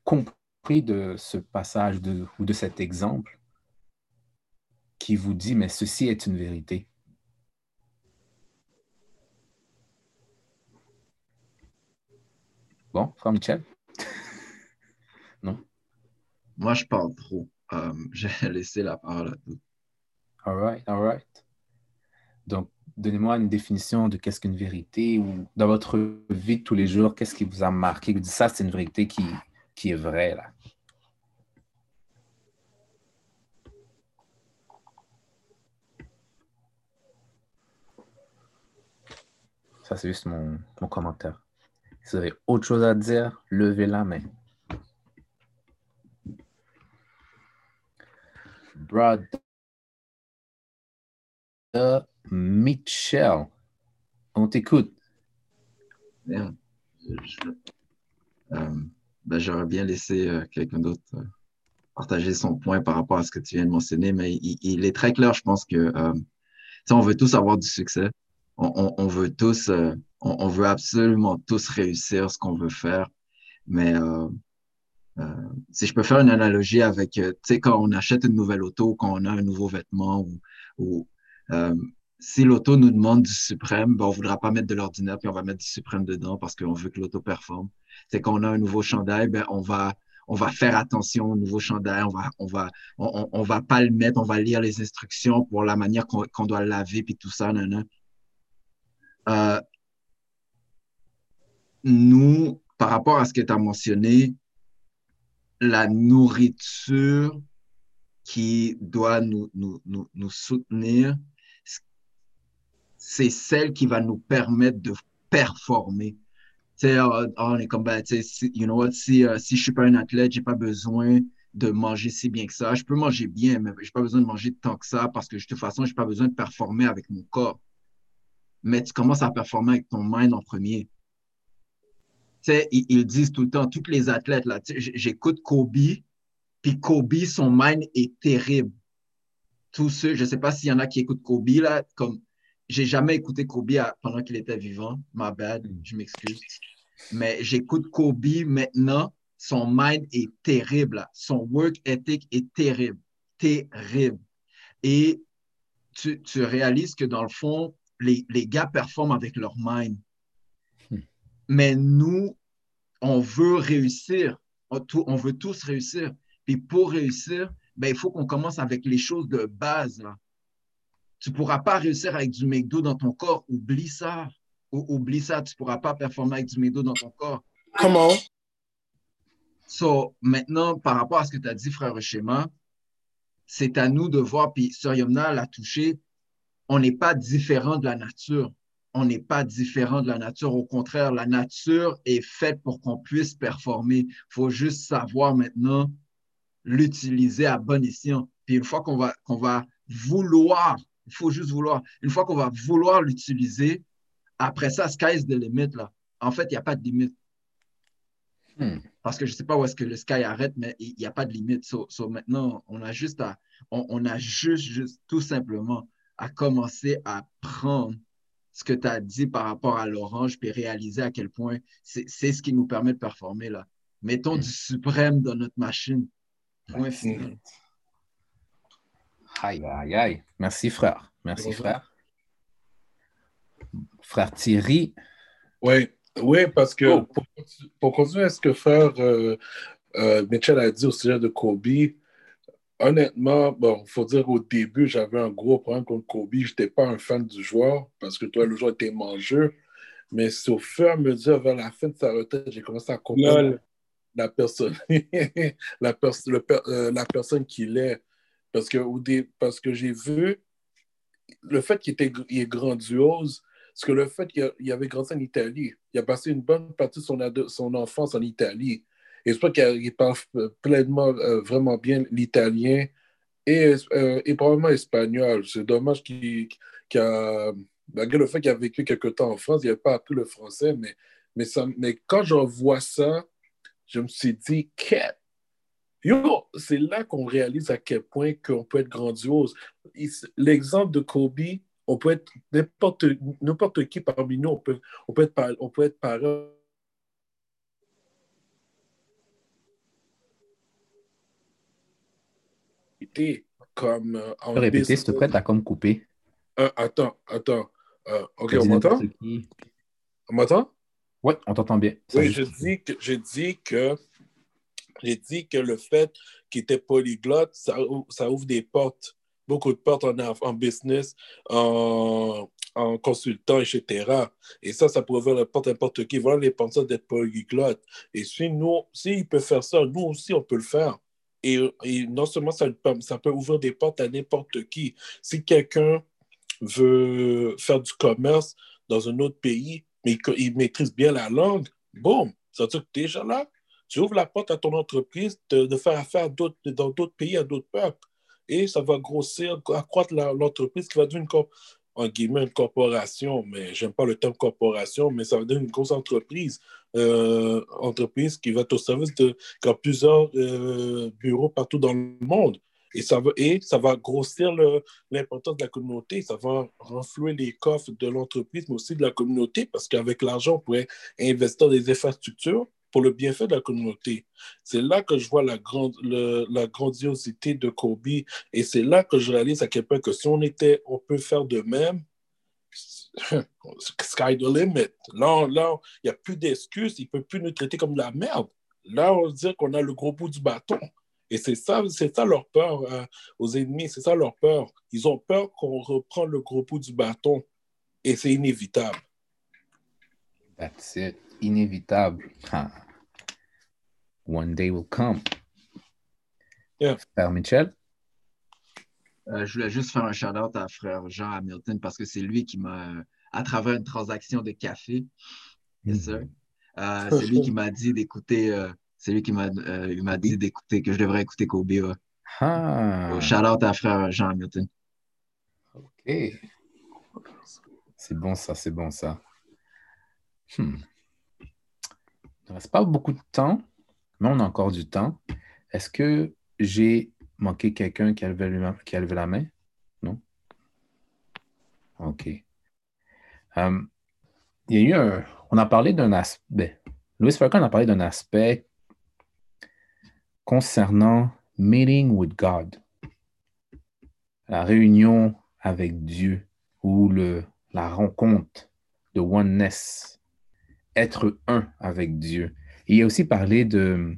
compris de ce passage ou de cet exemple qui vous dit, mais ceci est une vérité? Bon, frère Michel? Moi, je parle trop. Euh, <laughs> J'ai laissé la parole à tout. All right, all right. Donc, donnez-moi une définition de qu'est-ce qu'une vérité ou dans votre vie de tous les jours, qu'est-ce qui vous a marqué? Vous dites ça, c'est une vérité qui, qui est vraie, là. Ça, c'est juste mon, mon commentaire. Si vous avez autre chose à dire, levez la main. Brother Mitchell, on t'écoute. Je- euh, ben, J'aurais bien laissé euh, quelqu'un d'autre euh, partager son point par rapport à ce que tu viens de mentionner, mais il, est très clair, je pense que on veut tous avoir du succès. On, veut tous, on veut absolument tous réussir ce qu'on veut faire. Mais euh, si je peux faire une analogie avec, euh, tu sais, quand on achète une nouvelle auto, quand on a un nouveau vêtement ou, euh, si l'auto nous demande du suprême, ben, on voudra pas mettre de l'ordinaire, puis on va mettre du suprême dedans parce qu'on veut que l'auto performe. C'est quand on a un nouveau chandail, ben, on va, on va faire attention au nouveau chandail, on va, on va, on, va pas le mettre, on va lire les instructions pour la manière qu'on qu'on doit le laver, puis tout ça, nan, nan. Euh, nous, par rapport à ce que tu as mentionné, la nourriture qui doit nous, nous, nous, soutenir, c'est celle qui va nous permettre de performer. Tu sais, euh, on est comme, ben, si, you know what, si, euh, si je suis pas un athlète, j'ai pas besoin de manger si bien que ça. Je peux manger bien, mais j'ai pas besoin de manger tant que ça parce que de toute façon, j'ai pas besoin de performer avec mon corps. Mais tu commences à performer avec ton mind en premier. Sais, ils, ils disent tout le temps, tous les athlètes, là, j'écoute Kobe, puis Kobe, son mind est terrible. Tous ceux, je sais pas s'il y en a qui écoutent Kobe, là, comme, j'ai jamais écouté Kobe à- pendant qu'il était vivant, my bad, je m'excuse. Mais j'écoute Kobe maintenant, son mind est terrible, là. son work ethic est terrible, terrible. Et tu, tu réalises que dans le fond, les, les gars performent avec leur mind. Mais nous, on veut réussir. On, tout- on veut tous réussir. Puis pour réussir, ben, il faut qu'on commence avec les choses de base. Là. Tu ne pourras pas réussir avec du McDo dans ton corps. Oublie ça. Ou- oublie ça. Tu ne pourras pas performer avec du McDo dans ton corps. Comment? So, maintenant, par rapport à ce que tu as dit, frère Schéma, c'est à nous de voir, puis Sœur Yomna l'a touché, on n'est pas différent de la nature. On n'est pas différent de la nature. Au contraire, la nature est faite pour qu'on puisse performer. Il faut juste savoir maintenant l'utiliser à bon escient. Puis une fois qu'on va, qu'on va vouloir, il faut juste vouloir, une fois qu'on va vouloir l'utiliser, après ça, sky's the limit. Là. En fait, il n'y a pas de limite. Hmm. Parce que je ne sais pas où est-ce que le sky arrête, mais il n'y a pas de limite. So, so maintenant, on a juste à, on, on a juste, juste, tout simplement, à commencer à prendre ce que tu as dit par rapport à l'orange, puis réaliser à quel point c'est c'est ce qui nous permet de performer là. Mettons du suprême dans notre machine. Point final. Aïe, aïe, aïe. Merci, frère. Merci, Bonjour. frère. Frère Thierry. Oui, oui, parce que Oh. pour, pour continuer à ce que frère euh, euh, Mitchell a dit au sujet de Kobe, honnêtement, bon, il faut dire au début, j'avais un gros problème contre Kobe. Je n'étais pas un fan du joueur parce que toi, le joueur était mangeur. Mais au fur et à mesure, vers la fin de sa retraite, j'ai commencé à comprendre Lol. la personne, <laughs> la, pers- le per- euh, la personne qu'il est. Parce que, au parce que j'ai vu le fait qu'il était, il est grandiose, parce que le fait qu'il avait grandi en Italie, il a passé une bonne partie de son enfance en Italie. Et je crois qu'il il parle euh, pleinement, euh, vraiment bien l'italien et, euh, et probablement espagnol. C'est dommage qu'il qu'il a, malgré le fait qu'il a vécu quelque temps en France, il n'a pas appris le français, mais, mais, quand j'en vois ça, je me suis dit, quête, Yo, c'est là qu'on réalise à quel point qu'on peut être grandiose. L'exemple de Kobe, on peut être n'importe qui parmi nous, on peut, on peut être, on être parent. Comme euh, Tu en peux répéter, s'il te plaît, t'as comme coupé. Euh, attends, attends. Euh, ok, on m'entend? On m'entend? Oui, on t'entend bien. Ça Oui, je dis que j'ai dit que j'ai dit que le fait qu'il était polyglotte, ça, ou- ça ouvre des portes, beaucoup de portes en, en business, en, en consultant, etc. Et ça, ça pourrait ouvrir la porte à n'importe qui. Voilà l'importance d'être polyglotte. Et si nous, s'il peut faire ça, nous aussi, on peut le faire. Et, non seulement ça, ça peut ouvrir des portes à n'importe qui. Si quelqu'un veut faire du commerce dans un autre pays, mais il, il maîtrise bien la langue, boum, ça veut dire que déjà là, tu ouvres la porte à ton entreprise de, faire affaire dans d'autres pays, à d'autres peuples. Et ça va grossir, accroître l'entreprise qui va devenir une, en guillemets, une corporation, mais j'aime pas le terme corporation, mais ça va devenir une grosse entreprise. Euh, entreprise qui va être au service de qui a plusieurs euh, bureaux partout dans le monde. Et ça va, et ça va grossir l'importance de la communauté. Ça va renflouer les coffres de l'entreprise, mais aussi de la communauté, parce qu'avec l'argent, on pourrait investir dans des infrastructures pour le bienfait de la communauté. C'est là que je vois la, grande, la grandiosité de Kobe. Et c'est là que je réalise à quel point que si on était, on peut faire de même, <laughs> sky the limit. Là, là il n'y a plus d'excuses. Il ne peut plus nous traiter comme de la merde. Là, on dire qu'on a le gros bout du bâton. Et c'est ça, c'est ça leur peur euh, aux ennemis, c'est ça leur peur. Ils ont peur qu'on reprend le gros bout du bâton. Et c'est inévitable. That's it. Inévitable. Ah. One day will come. Yeah. Frère Michel? Euh, je voulais juste faire un shout-out à frère Jean Hamilton parce que c'est lui qui m'a, à travers une transaction de café, yes, sir, euh, <laughs> c'est lui qui m'a dit d'écouter, euh, c'est lui qui m'a euh, dit d'écouter, que je devrais écouter Kobe. ouais. Ah, Donc, Shout-out à frère Jean Hamilton. ok. C'est bon ça, c'est bon ça. Hmm. Il ne reste pas beaucoup de temps, mais on a encore du temps. Est-ce que j'ai manqué quelqu'un qui a levé, la main? Non? OK. Euh, il y a eu un. On a parlé d'un aspect. Louis Farrakhan a parlé d'un aspect concernant meeting with God. La réunion avec Dieu ou le, la rencontre de oneness, être un avec Dieu. Il a aussi parlé de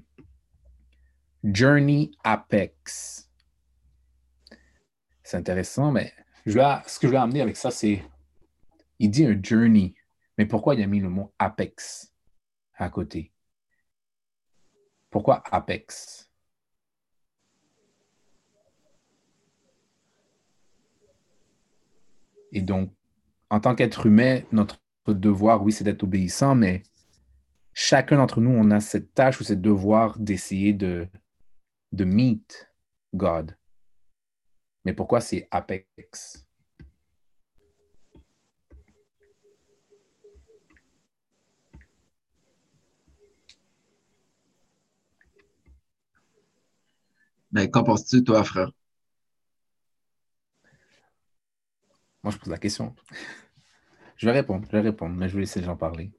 Journey Apex. C'est intéressant, mais ce que je vais amener avec ça, c'est il dit un journey, mais pourquoi il a mis le mot apex à côté? Pourquoi apex? Et donc, en tant qu'être humain, notre devoir, oui, c'est d'être obéissant, mais chacun d'entre nous, on a cette tâche ou ce devoir d'essayer de, de meet God. Mais pourquoi c'est apex? Mais qu'en penses-tu, toi, frère? Moi, je pose la question. Je vais répondre, je vais répondre, mais je vais laisser les gens parler.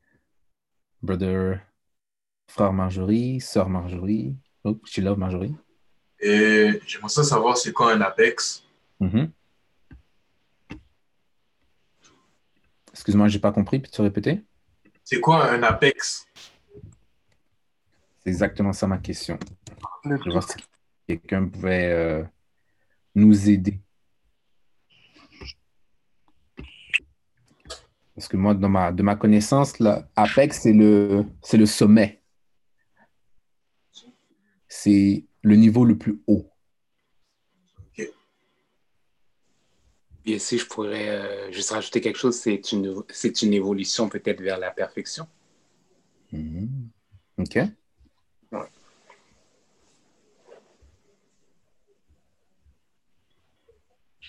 Brother, frère Marjorie, sœur Marjorie. Oh, she love Marjorie. Et j'aimerais ça savoir c'est quoi un apex? Mhm. Excuse-moi, j'ai pas compris, peux-tu répéter? C'est quoi un apex? C'est exactement ça ma question. Je vais voir si quelqu'un pouvait euh, nous aider. Parce que moi, dans ma, de ma connaissance, là, Apex, c'est le, c'est le sommet. C'est le niveau le plus haut. Et si je pourrais euh, juste rajouter quelque chose, c'est une, c'est une évolution peut-être vers la perfection. Mhm. OK. Ouais.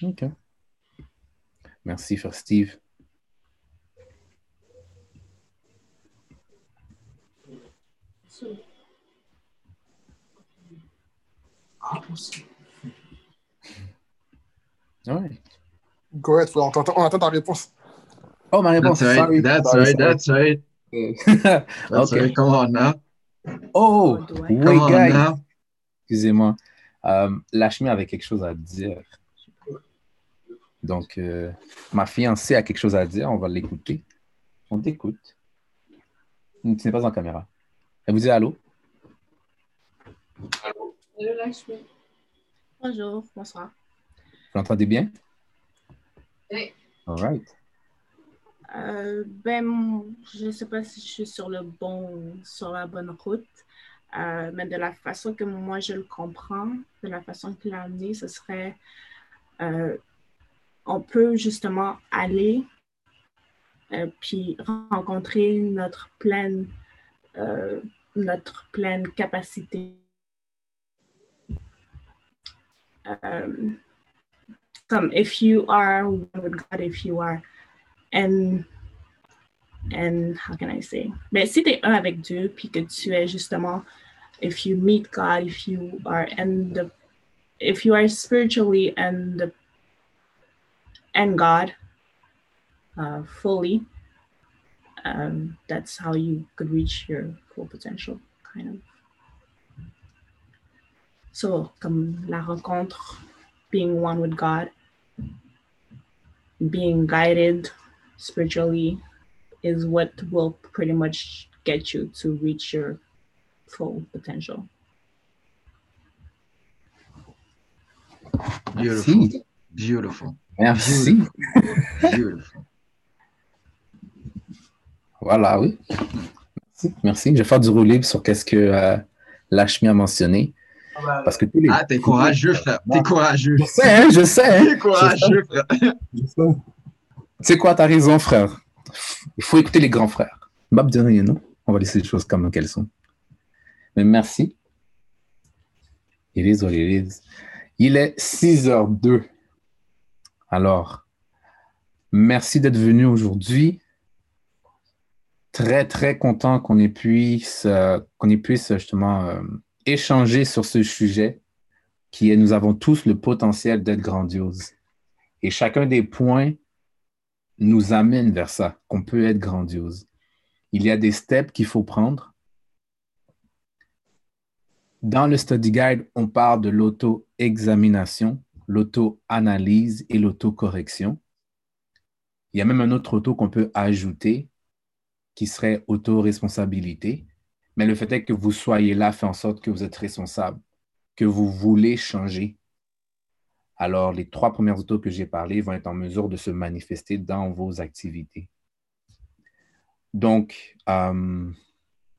OK. Merci, Frère Steve. Aussi. Ouais. Go ahead, on, t'entend- on attend ta réponse. Oh, ma réponse. That's right, sorry. that's Sorry, right, that's right. <laughs> That's right, come on now. Oh, Come wait, on guys. now. Excusez-moi. Euh, Lachmi avait quelque chose à dire. Donc, euh, ma fiancée a quelque chose à dire. On va l'écouter. On t'écoute. Tu n'es pas en caméra. Elle vous dit allô? Hello, Lakshmi. Bonjour, bonsoir. Vous l'entendez bien? Oui. All right. Euh, ben, je ne sais pas si je suis sur le bon, sur la bonne route, euh, mais de la façon que moi je le comprends, de la façon qu'il a amené, ce serait, euh, on peut justement aller euh, puis rencontrer notre pleine, euh, notre pleine capacité. Um, some if you are one with God, if you are and and how can I say? Mais si tu es un avec Dieu, puis que tu es justement, if you meet God, if you are in the, if you are spiritually and the, and God, uh, fully, um, that's how you could reach your full potential, kind of. So, comme la rencontre, being one with God, being guided spiritually is what will pretty much get you to reach your full potential. Beautiful. Beautiful. Merci. Beautiful. Voilà, oui. Merci. Merci. Je vais faire du roulé sur qu'est-ce que euh, Lachmi a mentionné. Parce que tous les... Ah, t'es courageux, frère. T'es courageux. Je sais, hein, je sais. hein. T'es courageux, frère. Je sais. Tu sais quoi, t'as raison, frère. Il faut écouter les grands frères. Bab de rien, non? On va laisser les choses comme qu'elles sont. Mais merci. Il est 6h02. Alors, merci d'être venu aujourd'hui. Très, très content qu'on ait puisse, euh, qu'on ait puisse justement euh, échanger sur ce sujet qui est nous avons tous le potentiel d'être grandiose. Et chacun des points nous amène vers ça, qu'on peut être grandiose. Il y a des steps qu'il faut prendre. Dans le study guide, on parle de l'auto-examination, l'auto-analyse et l'auto-correction. Il y a même un autre auto qu'on peut ajouter qui serait auto-responsabilité. Mais le fait est que vous soyez là fait en sorte que vous êtes responsable, que vous voulez changer. Alors, les trois premières autos que j'ai parlé vont être en mesure de se manifester dans vos activités. Donc, euh,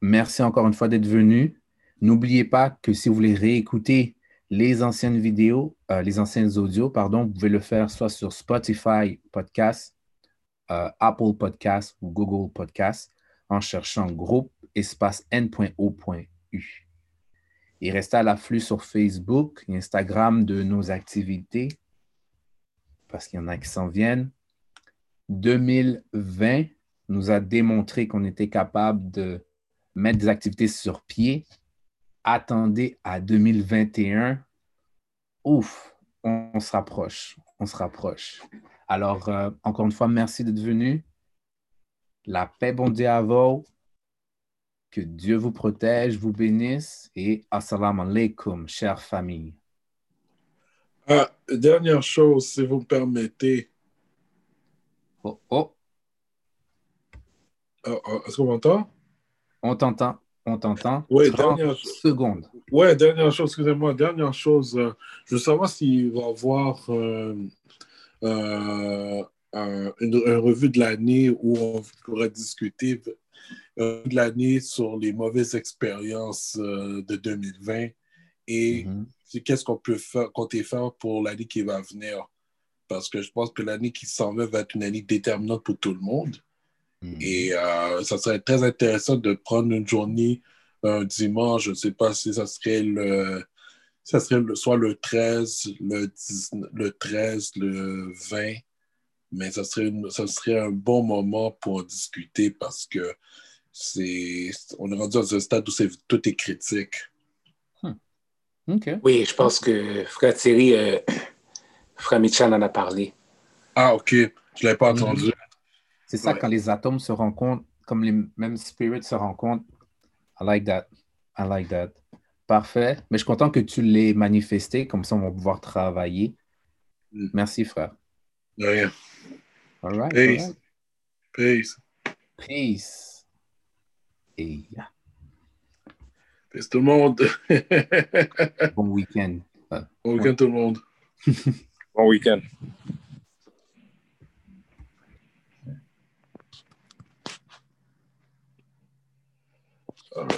merci encore une fois d'être venu. N'oubliez pas que si vous voulez réécouter les anciennes vidéos, euh, les anciennes audios, pardon, vous pouvez le faire soit sur Spotify Podcast, euh, Apple Podcast ou Google Podcast en cherchant groupe espace n.o.u. Et restez à l'afflux sur Facebook Instagram de nos activités parce qu'il y en a qui s'en viennent. 2020 nous a démontré qu'on était capable de mettre des activités sur pied. Attendez à 2021. Ouf, on, on se rapproche, on se rapproche. Alors, euh, encore une fois, merci d'être venu. La paix, bon Dieu à vous. Que Dieu vous protège, vous bénisse et assalamu alaikum, chère famille. Ah, dernière chose, si vous me permettez. Oh, oh, Oh, oh, Est-ce qu'on m'entend? on t'entend, on t'entend. Oui, 30 dernière, secondes. ouais, dernière chose, excusez-moi, dernière chose. euh, je veux savoir s'il va y avoir euh, euh, un- une, une revue de l'année où on pourra discuter euh, de l'année sur les mauvaises expériences euh, de 2020 et c'est qu'est-ce qu'on peut faire, compter faire pour l'année qui va venir? Parce que je pense que l'année qui s'en va va être une année déterminante pour tout le monde. Et euh, ça serait très intéressant de prendre une journée, un dimanche, je ne sais pas si ça serait le, ça serait le, soit le 13, le, 19 le 13, le 20, mais ça serait, une- ça serait un bon moment pour discuter parce que c'est, on est rendu dans un stade où c'est, tout est critique. OK. Oui, je pense que Frère Thierry, euh, <clears throat> Frère Mitchell en a parlé. Ah, OK. Je ne l'avais pas Mhm. entendu. C'est ça, Ouais. quand les atomes se rencontrent, comme les mêmes spirits se rencontrent. I like that. I like that. Parfait. Mais je suis content que tu l'aies manifesté, comme ça on va pouvoir travailler. Mm. Merci, frère. De rien. All right. Peace. all right. Peace. Peace. Et Peace tout le monde. bon week-end. Bon week-end tout le monde. Bon <laughs> week-end. All right.